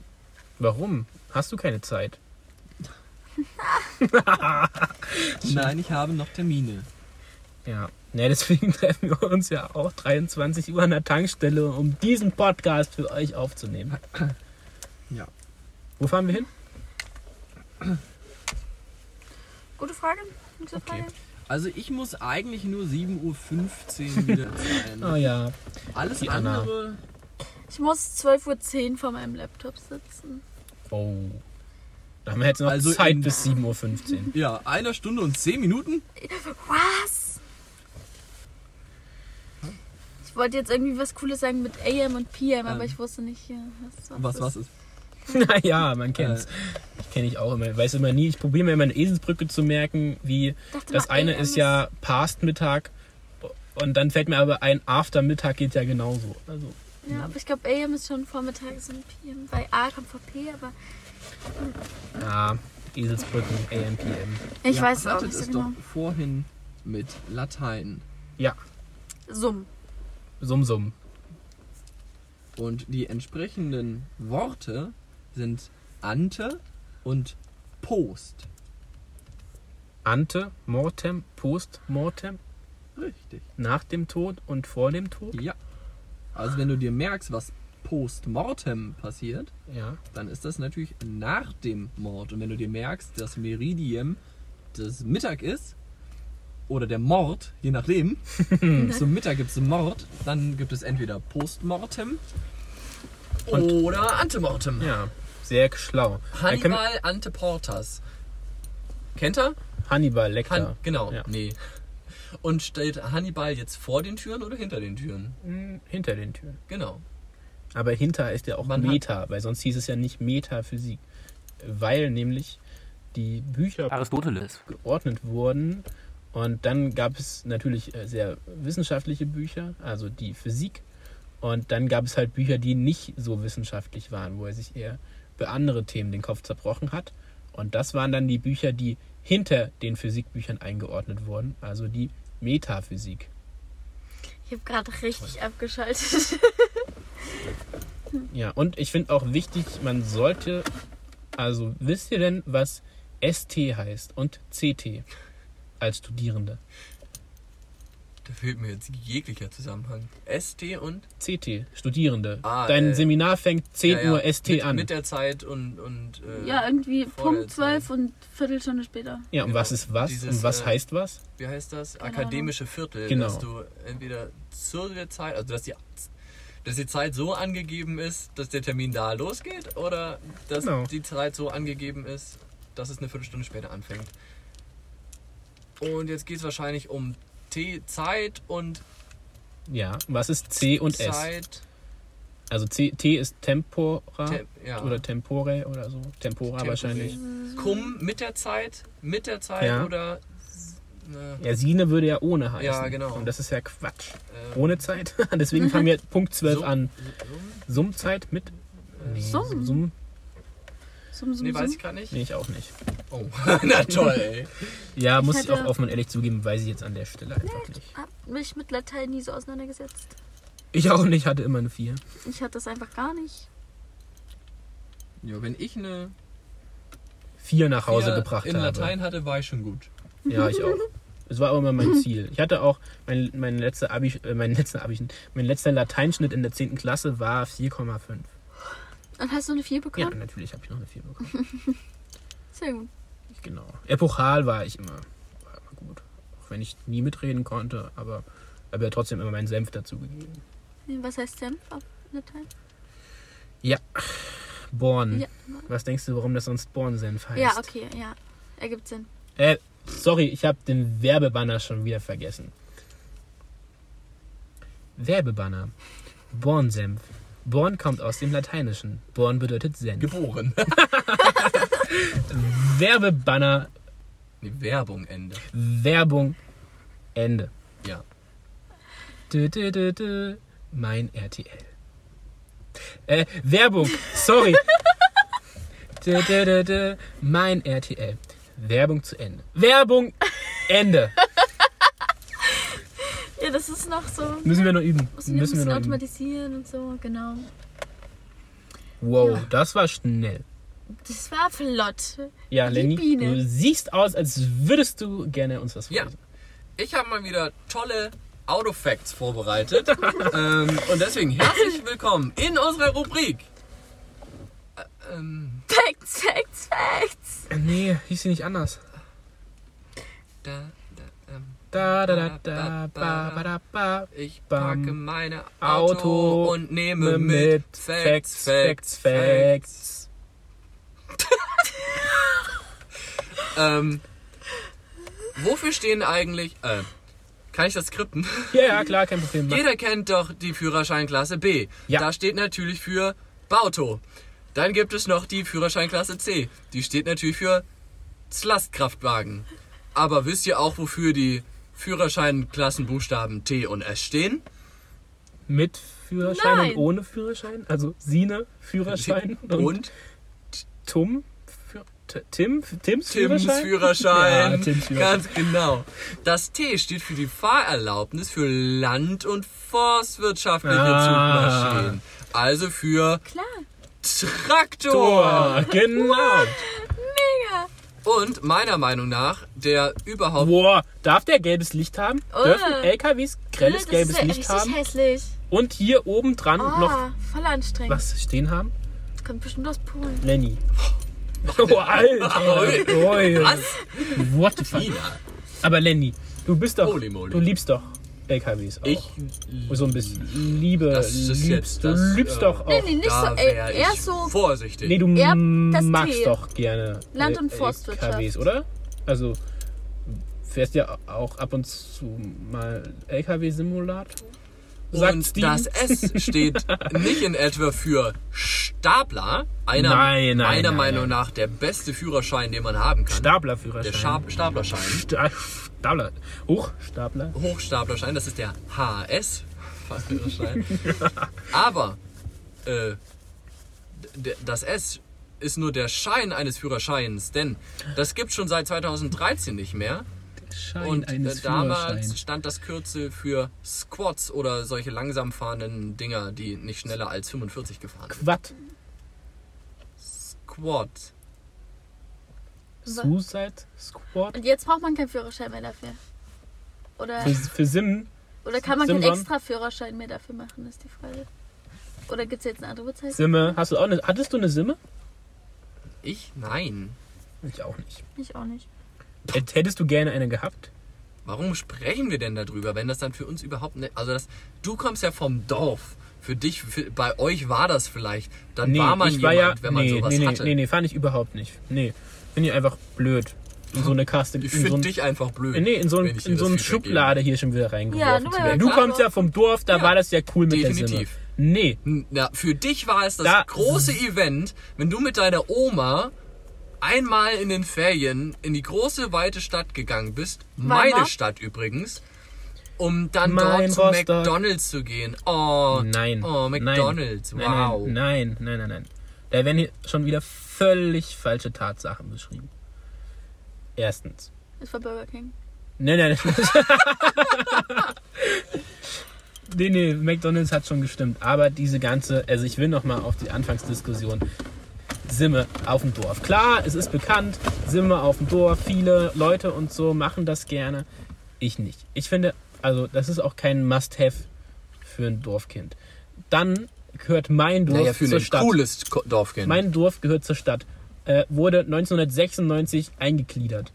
Warum? Hast du keine Zeit? Nein, ich habe noch Termine. Ja. Ja, deswegen treffen wir uns ja auch 23 Uhr an der Tankstelle, um diesen Podcast für euch aufzunehmen. Ja. Wo fahren wir hin? Gute Frage. Gute Okay. Frage. Also ich muss eigentlich nur 7.15 Uhr wieder sein. Oh ja. Alles die Anna. andere. Ich muss 12.10 Uhr vor meinem Laptop sitzen. Oh. Da haben wir jetzt noch Also Zeit bis 7.15 Uhr. Ja, einer Stunde und 10 Minuten. Was? Ich wollte jetzt irgendwie was Cooles sagen mit AM und PM, aber Ähm. ich wusste nicht, ja, was, Was, ist. was ist? naja, man kennt's. Ich kenne ich auch immer. Ich weiß immer nie. Ich probiere mir immer eine Eselsbrücke zu merken, wie dachte das mal, eine AM ist ja Past Mittag und dann fällt mir aber ein After Mittag geht ja genauso. Also Ja, aber ich glaube, AM ist schon vormittags und PM. Weil A kommt vor P, aber ja, Eselsbrücken, AM, PM. ich Ihr weiß es auch nicht so es genau. doch vorhin mit Latein. Ja, Summ. Summ Summ. Und die entsprechenden Worte sind ante und post. Ante, Mortem, Post, Mortem, Richtig. nach dem Tod und vor dem Tod. Ja. Also wenn du dir merkst, was postmortem passiert, Ja. dann ist das natürlich nach dem Mord. Und wenn du dir merkst, dass Meridium das Mittag ist, oder der Mord, je nachdem, zum Mittag gibt es Mord, dann gibt es entweder Postmortem Und- oder Antemortem. Ja, sehr schlau. Dann können Hannibal Anteportas. Kennt er? Hannibal Lecter. Han genau. Ja. Nee. Und steht Hannibal jetzt vor den Türen oder hinter den Türen? Hm, Hinter den Türen. Genau. Aber hinter ist ja auch Man hat- Meta, weil sonst hieß es ja nicht Metaphysik. Weil nämlich die Bücher Aristoteles. geordnet wurden und dann gab es natürlich äh, sehr wissenschaftliche Bücher, also die Physik. Und dann gab es halt Bücher, die nicht so wissenschaftlich waren, wo er sich eher für andere Themen den Kopf zerbrochen hat. Und das waren dann die Bücher, die hinter den Physikbüchern eingeordnet wurden, also die Metaphysik. Ich habe gerade richtig abgeschaltet. Ja, und ich finde auch wichtig, man sollte, also wisst ihr denn, was ST heißt und CT als Studierende? Da fehlt mir jetzt jeglicher Zusammenhang. ST und? CT, Studierende. Ah, Dein äh, Seminar fängt 10 Ja, ja, Uhr ST mit, an. Mit der Zeit und. und äh, Ja, irgendwie Punkt 12 Zeit. und Viertelstunde später. ja, und genau. was ist was? Dieses, und was äh, heißt was? Wie heißt das? Keine Akademische Viertel. Genau. Dass du entweder zur der Zeit, also dass die, dass die Zeit so angegeben ist, dass der Termin da losgeht, oder dass Genau. die Zeit so angegeben ist, dass es eine Viertelstunde später anfängt. Und jetzt geht es wahrscheinlich um T, Zeit und Ja, was ist C und S? Zeit. Also C, T ist Tempora Tem, ja. oder Tempore oder so. Tempora Tempore. wahrscheinlich. Cum mit der Zeit, mit der Zeit Ja. oder. Ne, Ja, Sine würde ja ohne heißen. Ja, genau. Und das ist ja Quatsch. ähm, Ohne Zeit. Deswegen fangen wir Punkt 12 Summ- an. Summ- Summzeit mit? Nee, Summ. Summ? Sum, sum, Nee, weiß ich gerade nicht. Nee, ich auch nicht. Oh, na toll, ey. Ja, Ich muss ich auch offen und ehrlich zugeben, weiß ich jetzt an der Stelle einfach nicht. Hab mich mit Latein nie so auseinandergesetzt. Ich auch nicht, hatte immer eine 4. Ich hatte das einfach gar nicht. Ja, wenn ich eine 4 nach Hause vier gebracht in habe. Latein hatte, war ich schon gut. Ja, ich auch. Es war auch immer mein Ziel. Ich hatte auch, mein, mein letzter Abi, äh, mein letzter Abi, mein letzter Lateinschnitt in der 10. Klasse war 4,5. Dann hast du eine 4 Ja, bekommen? natürlich habe ich noch eine 4 bekommen. Sehr gut. genau. Epochal war ich immer, war immer gut. Auch wenn ich nie mitreden konnte, aber habe ja trotzdem immer meinen Senf dazugegeben. Was heißt Senf auf Latein? Born. Ja. Was denkst du, warum das sonst Born-Senf heißt? Ja, okay, ja. Ergibt Sinn. Äh, sorry, ich habe den Werbebanner schon wieder vergessen. Werbebanner. Bornsenf. Born kommt aus dem Lateinischen. Born bedeutet Senf. Geboren. Werbebanner, Die Werbung Ende. Werbung, Ende. Ja. Dö, dö, dö, dö. Mein RTL. Äh, Werbung, sorry. dö, dö, dö, dö. Mein RTL. Werbung zu Ende. Werbung, Ende. Ja, das ist noch so. Müssen wir noch üben. Müssen wir Müssen wir noch üben. automatisieren und so, genau. Wow, Ja. das war schnell. Das war flott. Ja, Die Lenny, Biene. du siehst aus, als würdest du gerne uns was Ja. vorlesen. Ich habe mal wieder tolle Autofacts vorbereitet. ähm, und deswegen herzlich willkommen in unserer Rubrik. Äh, ähm, Facts, Facts, Facts. Nee, hieß sie nicht anders. da, da, Da, da, da, ba, ba, da, ba. ich packe meine Auto, und nehme mit Facts, Facts, Facts. Ähm, wofür stehen eigentlich... Äh, kann ich das skripten? Ja, ja, klar, kein Problem. Jeder kennt doch die Führerscheinklasse B. Ja. Da steht natürlich für Bauto. Dann gibt es noch die Führerscheinklasse C. Die steht natürlich für Lastkraftwagen. Aber wisst ihr auch, wofür die Führerscheinklassenbuchstaben T und S stehen? Mit Führerschein Nein. und ohne Führerschein? Also Sine, Führerschein und, Und Tum, für, T- Tim, Tims, Tims Führerschein? Führerschein. Ja, Tims Führerschein. Ganz genau. Das T steht für die Fahrerlaubnis für Land- und forstwirtschaftliche Ah. Zugmaschinen. Also für Klar. Traktor. Tor, genau. Und meiner Meinung nach, der überhaupt Boah, darf der gelbes Licht haben? Oh. Dürfen LKWs grelles das gelbes ist ja Licht richtig haben? hässlich. Und hier oben dran Oh, noch voll anstrengend. was stehen haben? Kommt bestimmt aus Polen. Lenny. Oh, Alter. Ui. Was? What the fuck? Aber Lenny, du bist doch, Holy moly. du liebst doch LKWs auch. Ich so ein bisschen Liebe, Das ist liebst, jetzt du das, liebst äh, doch auch. Nee, nee, nicht da so. Ey, eher so. vorsichtig. Nee, du Eher das magst T. doch gerne Land- und Forstwirtschaft. LKWs, oder? Also fährst ja auch ab und zu mal LKW-Simulator. Sagt und Steven. das S steht nicht in etwa für Stapler. Einer, Nein, nein, meiner nein, Meinung nein. nach der beste Führerschein, den man haben kann. Staplerführerschein. der Stab Staplerschein. Sta Stapler. Hochstapler. Hochstaplerschein, das ist der HS. Aber äh, das S ist nur der Schein eines Führerscheins, denn das gibt schon seit 2013 nicht mehr. Schein Und äh, eines damals stand das Kürzel für Squats oder solche langsam fahrenden Dinger, die nicht schneller als 45 gefahren sind. Quad. Squat. Suicide Squad. Und jetzt braucht man keinen Führerschein mehr dafür. Oder? Für, für Sim Oder kann man keinen Simson? extra Führerschein mehr dafür machen, ist die Frage. Oder gibt es jetzt eine andere Bezeichnung? Simme, hast du auch eine, hattest du eine Simme? Ich? Nein. Ich auch nicht. Ich auch nicht. Hätt- Hättest du gerne eine gehabt? Warum sprechen wir denn darüber, wenn das dann für uns überhaupt nicht. Also, das, du kommst ja vom Dorf. Für dich, für, bei euch war das vielleicht. Dann Nee, war man ich war jemand, ja. wenn man nee, sowas nee, nee, hatte. nee, nee, fand ich überhaupt nicht. Nee. Finde ich einfach blöd. In so eine Kaste. Ich in finde so dich einfach blöd. Nee, in so, ein, in so eine Schublade hier schon wieder reingeworfen Ja, wir Du kommst ja vom Dorf, da Ja, war das ja cool mit der Simme. definitiv. Nee. Ja, für dich war es das Da- große Event, wenn du mit deiner Oma einmal in den Ferien in die große weite Stadt gegangen bist, meine Weimar? Stadt übrigens, um dann Mein dort zu Rostock. McDonalds zu gehen. Oh, Nein. Oh. McDonalds, Nein, wow. Nein, nein, nein, nein, nein. Da werden hier schon wieder völlig falsche Tatsachen beschrieben. Erstens. Ist für Burger King. Nein, nein. nee, nee, McDonalds hat schon gestimmt. Aber diese ganze, also ich will noch mal auf die Anfangsdiskussion. Simme auf dem Dorf. Klar, es ist bekannt, Simme auf dem Dorf, viele Leute und so machen das gerne. Ich nicht. Ich finde, also das ist auch kein Must-Have für ein Dorfkind. Dann gehört mein Dorf Naja, für zur ein Stadt. cooles Dorfkind. Mein Dorf gehört zur Stadt. Äh, wurde 1996 eingegliedert.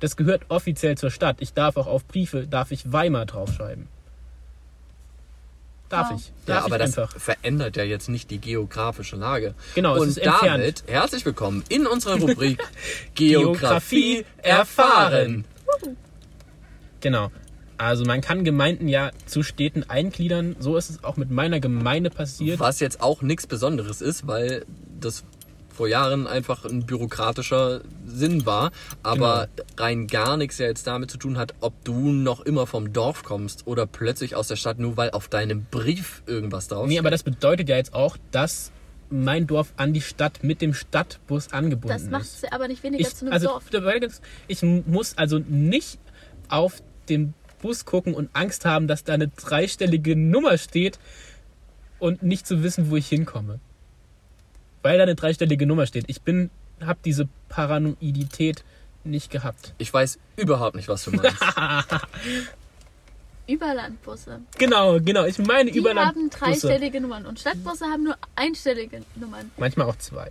Das gehört offiziell zur Stadt. Ich darf auch auf Briefe, darf ich Weimar draufschreiben. Darf ich. ja, Darf aber ich das einfach. verändert ja jetzt nicht die geografische Lage. Genau, es Und ist entfernt. damit herzlich willkommen in unserer Rubrik Geografie Geografie erfahren. Genau. Also man kann Gemeinden ja zu Städten eingliedern. So ist es auch mit meiner Gemeinde passiert. Was jetzt auch nichts Besonderes ist, weil das vor Jahren einfach ein bürokratischer Sinn war, aber Genau. rein gar nichts ja jetzt damit zu tun hat, ob du noch immer vom Dorf kommst oder plötzlich aus der Stadt, nur weil auf deinem Brief irgendwas drauf Nee, aber das bedeutet ja jetzt auch, dass mein Dorf an die Stadt mit dem Stadtbus angebunden Das macht ist. es aber nicht weniger ich, zu einem also, Dorf. ich muss also nicht auf den Bus gucken und Angst haben, dass da eine dreistellige Nummer steht und nicht zu wissen, wo ich hinkomme. Weil da eine dreistellige Nummer steht. Ich bin, habe diese Paranoidität nicht gehabt. Ich weiß überhaupt nicht, was du meinst. Überlandbusse. Genau, genau. Ich meine Die haben dreistellige Nummern und Stadtbusse haben nur einstellige Nummern. Manchmal auch zwei.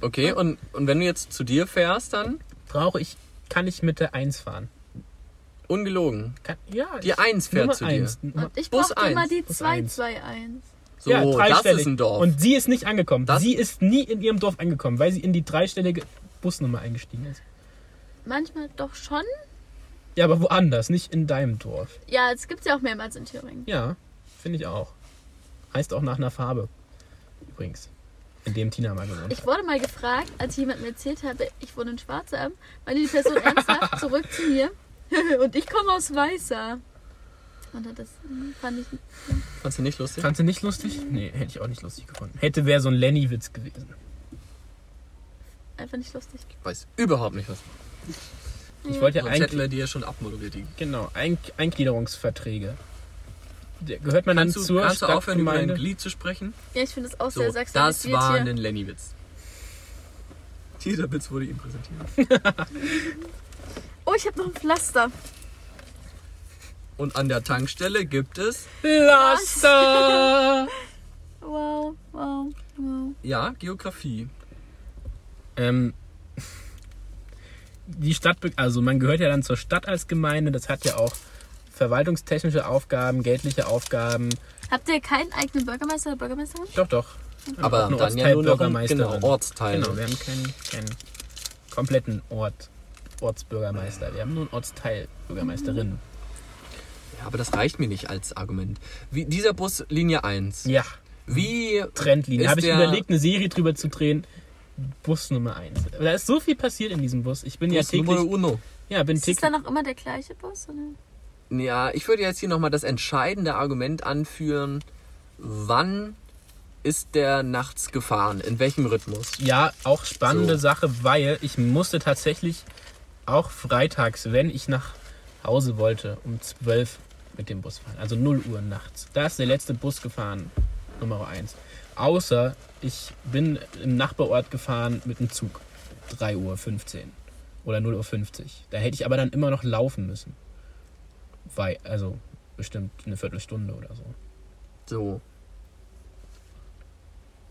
Okay, und, und wenn du jetzt zu dir fährst, dann Brauche ich, kann ich mit der 1 fahren? ungelogen. Kann, ja. Die ich- 1 fährt Nummer zu dir. eins. Und ich Bus brauchte immer eins, die Bus eins. 221. So, ja, das dreistellig. ist ein Dorf. Und sie ist nicht angekommen. Das- sie ist nie in ihrem Dorf angekommen, weil sie in die dreistellige Busnummer eingestiegen ist. Manchmal doch schon. Ja, aber woanders, nicht in deinem Dorf. Ja, es gibt ja auch mehrmals in Thüringen. Ja, finde ich auch. Heißt auch nach einer Farbe. Übrigens. In dem Tina mal gewohnt Ich hat. wurde mal gefragt, als ich jemandem erzählt habe, ich wohne in Schwarzheim, meinte die Person ernsthaft zurück zu mir. und ich komme aus Weißer. Und das hm, fand ich. Fandst du nicht lustig? Fandst du nicht lustig? Nee, hätte ich auch nicht lustig gefunden. Hätte wäre so ein Lenny-Witz gewesen. Einfach nicht lustig. Ich weiß überhaupt nicht, was. Ich wollte ja Sonst hätten eigentlich. wir die ja schon abmoderiert. Die. Genau, Ein Eingliederungsverträge. Der- Gehört man dann Kannst du, zur kannst du aufhören, über Stadtgemeinde? Glied zu sprechen? Ja, ich finde es auch So, sehr das sachsenisiert war hier. ein Lenny-Witz. Dieser Witz wurde ihm präsentiert. Oh, ich habe noch ein Pflaster. Und an der Tankstelle gibt es, Laster! Wow, wow, wow. ja, Geografie. ähm, die Stadt, also man gehört ja dann zur Stadt als Gemeinde, das hat ja auch verwaltungstechnische Aufgaben, geldliche Aufgaben. Habt ihr keinen eigenen Bürgermeister oder Bürgermeisterin? Doch, doch. Wir haben Aber dann ja nur noch ein- Ortsteilbürgermeisterin. genau, Ortsteile. Genau, wir haben keinen, keinen kompletten Ort, Ortsbürgermeister. Wir haben nur einen Ortsteilbürgermeisterin. Ja, aber das reicht mir nicht als Argument. Wie, dieser Bus Linie 1. Ja, Wie Trendlinie. Ist Habe ich überlegt, eine Serie drüber zu drehen. Bus Nummer 1. Da ist so viel passiert in diesem Bus. Ich bin ja Bus Numero täglich. Uno. Ja, bin Ist täglich. dann auch immer der gleiche Bus? Oder? Ja, ich würde jetzt hier nochmal das entscheidende Argument anführen. Wann ist der nachts gefahren? In welchem Rhythmus? Ja, auch spannende So. Sache, weil ich musste tatsächlich auch freitags, wenn ich nach Hause wollte, um 12 mit dem Bus fahren. Also 0 Uhr nachts. Da ist der letzte Bus gefahren, Nummer 1. Außer ich bin im Nachbarort gefahren mit dem Zug. 3.15 Uhr oder 0.50 Uhr. Da hätte ich aber dann immer noch laufen müssen. weit, also bestimmt eine Viertelstunde oder so. So.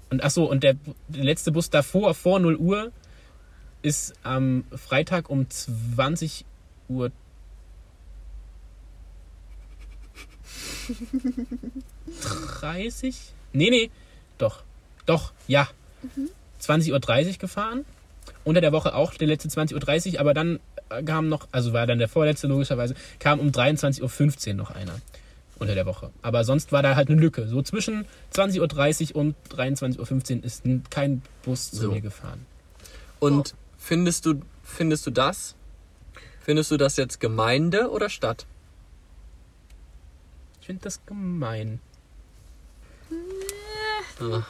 Und ach so, und der, der letzte Bus davor, vor 0 Uhr, ist am Freitag um 20 Uhr. 30? Nee, nee, doch. Doch, ja. 20.30 Uhr gefahren. Unter der Woche auch der letzte 20.30 Uhr, aber dann äh, kam noch, also war dann der vorletzte logischerweise, kam um 23.15 Uhr noch einer unter der Woche. Aber sonst war da halt eine Lücke. So zwischen 20.30 Uhr und 23.15 Uhr ist kein Bus zu So. mir gefahren. Und findest du, findest du das? Findest du das jetzt Gemeinde oder Stadt? Ich finde das gemein. Ah,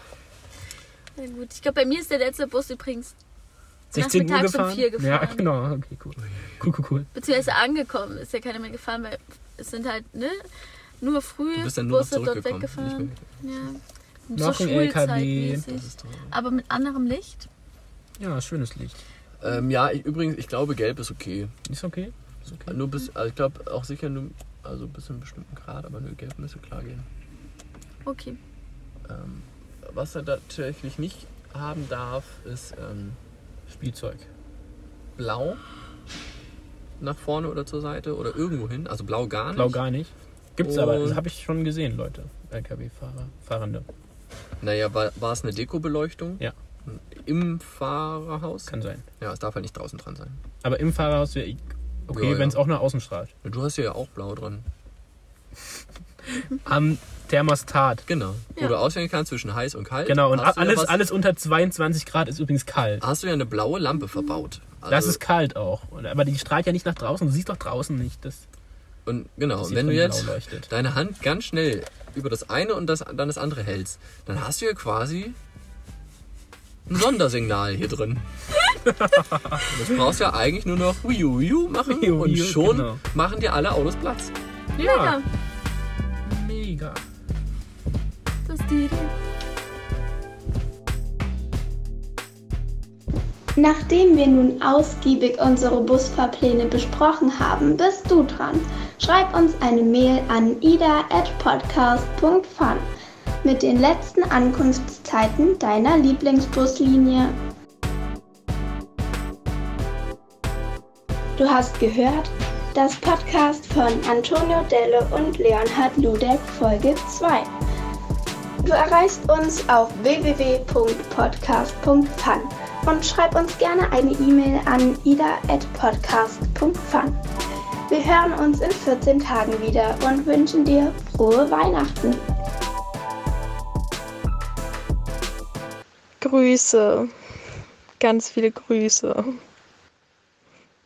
Ja gut, ich glaube, bei mir ist der letzte Bus übrigens 16 Uhr Nachmittags um gefahren? vier gefahren. Ja, genau. Okay, cool. Cool, cool, cool. beziehungsweise angekommen. Ist ja keiner mehr gefahren, weil es sind halt, ne? Nur früh du bist dann nur Busse dort weggefahren. Ja. Noch ein LKW. Aber mit anderem Licht. Ja, schönes Licht. Ähm, ja, ich, übrigens, ich glaube, gelb ist okay. Ist okay? Ist okay. Nur bis, also ich glaube auch sicher nur, also bis zu einem bestimmten Grad, aber nur gelb müsste klar gehen. Okay. Ähm, was er tatsächlich nicht haben darf, ist ähm, Spielzeug. blau nach vorne oder zur Seite oder irgendwo hin. Also blau gar nicht. Blau gar nicht. Gibt's aber. Und- Das habe ich schon gesehen, Leute. LKW-Fahrer, Fahrende. Naja, war, war es eine Dekobeleuchtung? Ja. Im Fahrerhaus? Kann sein. Ja, es darf halt nicht draußen dran sein. Aber im Fahrerhaus wäre ich okay, Ja, ja. wenn es auch nach außen strahlt. Du hast ja auch blau dran. Am Thermostat. Genau. Ja. Wo du auswählen kannst zwischen heiß und kalt. Genau, und hast du ja alles, alles unter 22 Grad ist übrigens kalt. Hast du ja eine blaue Lampe verbaut. Also, Das ist kalt auch. Aber die strahlt ja nicht nach draußen. Du siehst doch draußen nicht, dass Und genau, sie wenn du jetzt deine Hand ganz schnell über das eine und das, dann das andere hältst, dann hast du ja quasi ein Sondersignal hier drin. das brauchst ja eigentlich nur noch Wiu Wiu machen Wiu, und Wiu, schon genau. machen dir alle Autos Platz. Ja, mega. Das ist die Idee. Nachdem wir nun ausgiebig unsere Busfahrpläne besprochen haben, bist du dran. Schreib uns eine Mail an ida@podcast.fun mit den letzten Ankunftszeiten deiner Lieblingsbuslinie. Du hast gehört, das Podcast von Antonio Delle und Leonhard Ludek Folge 2. Du erreichst uns auf www.podcast.fun und schreib uns gerne eine E-Mail an ida.podcast.fun. Wir hören uns in 14 Tagen wieder und wünschen dir frohe Weihnachten. Grüße. Ganz viele Grüße.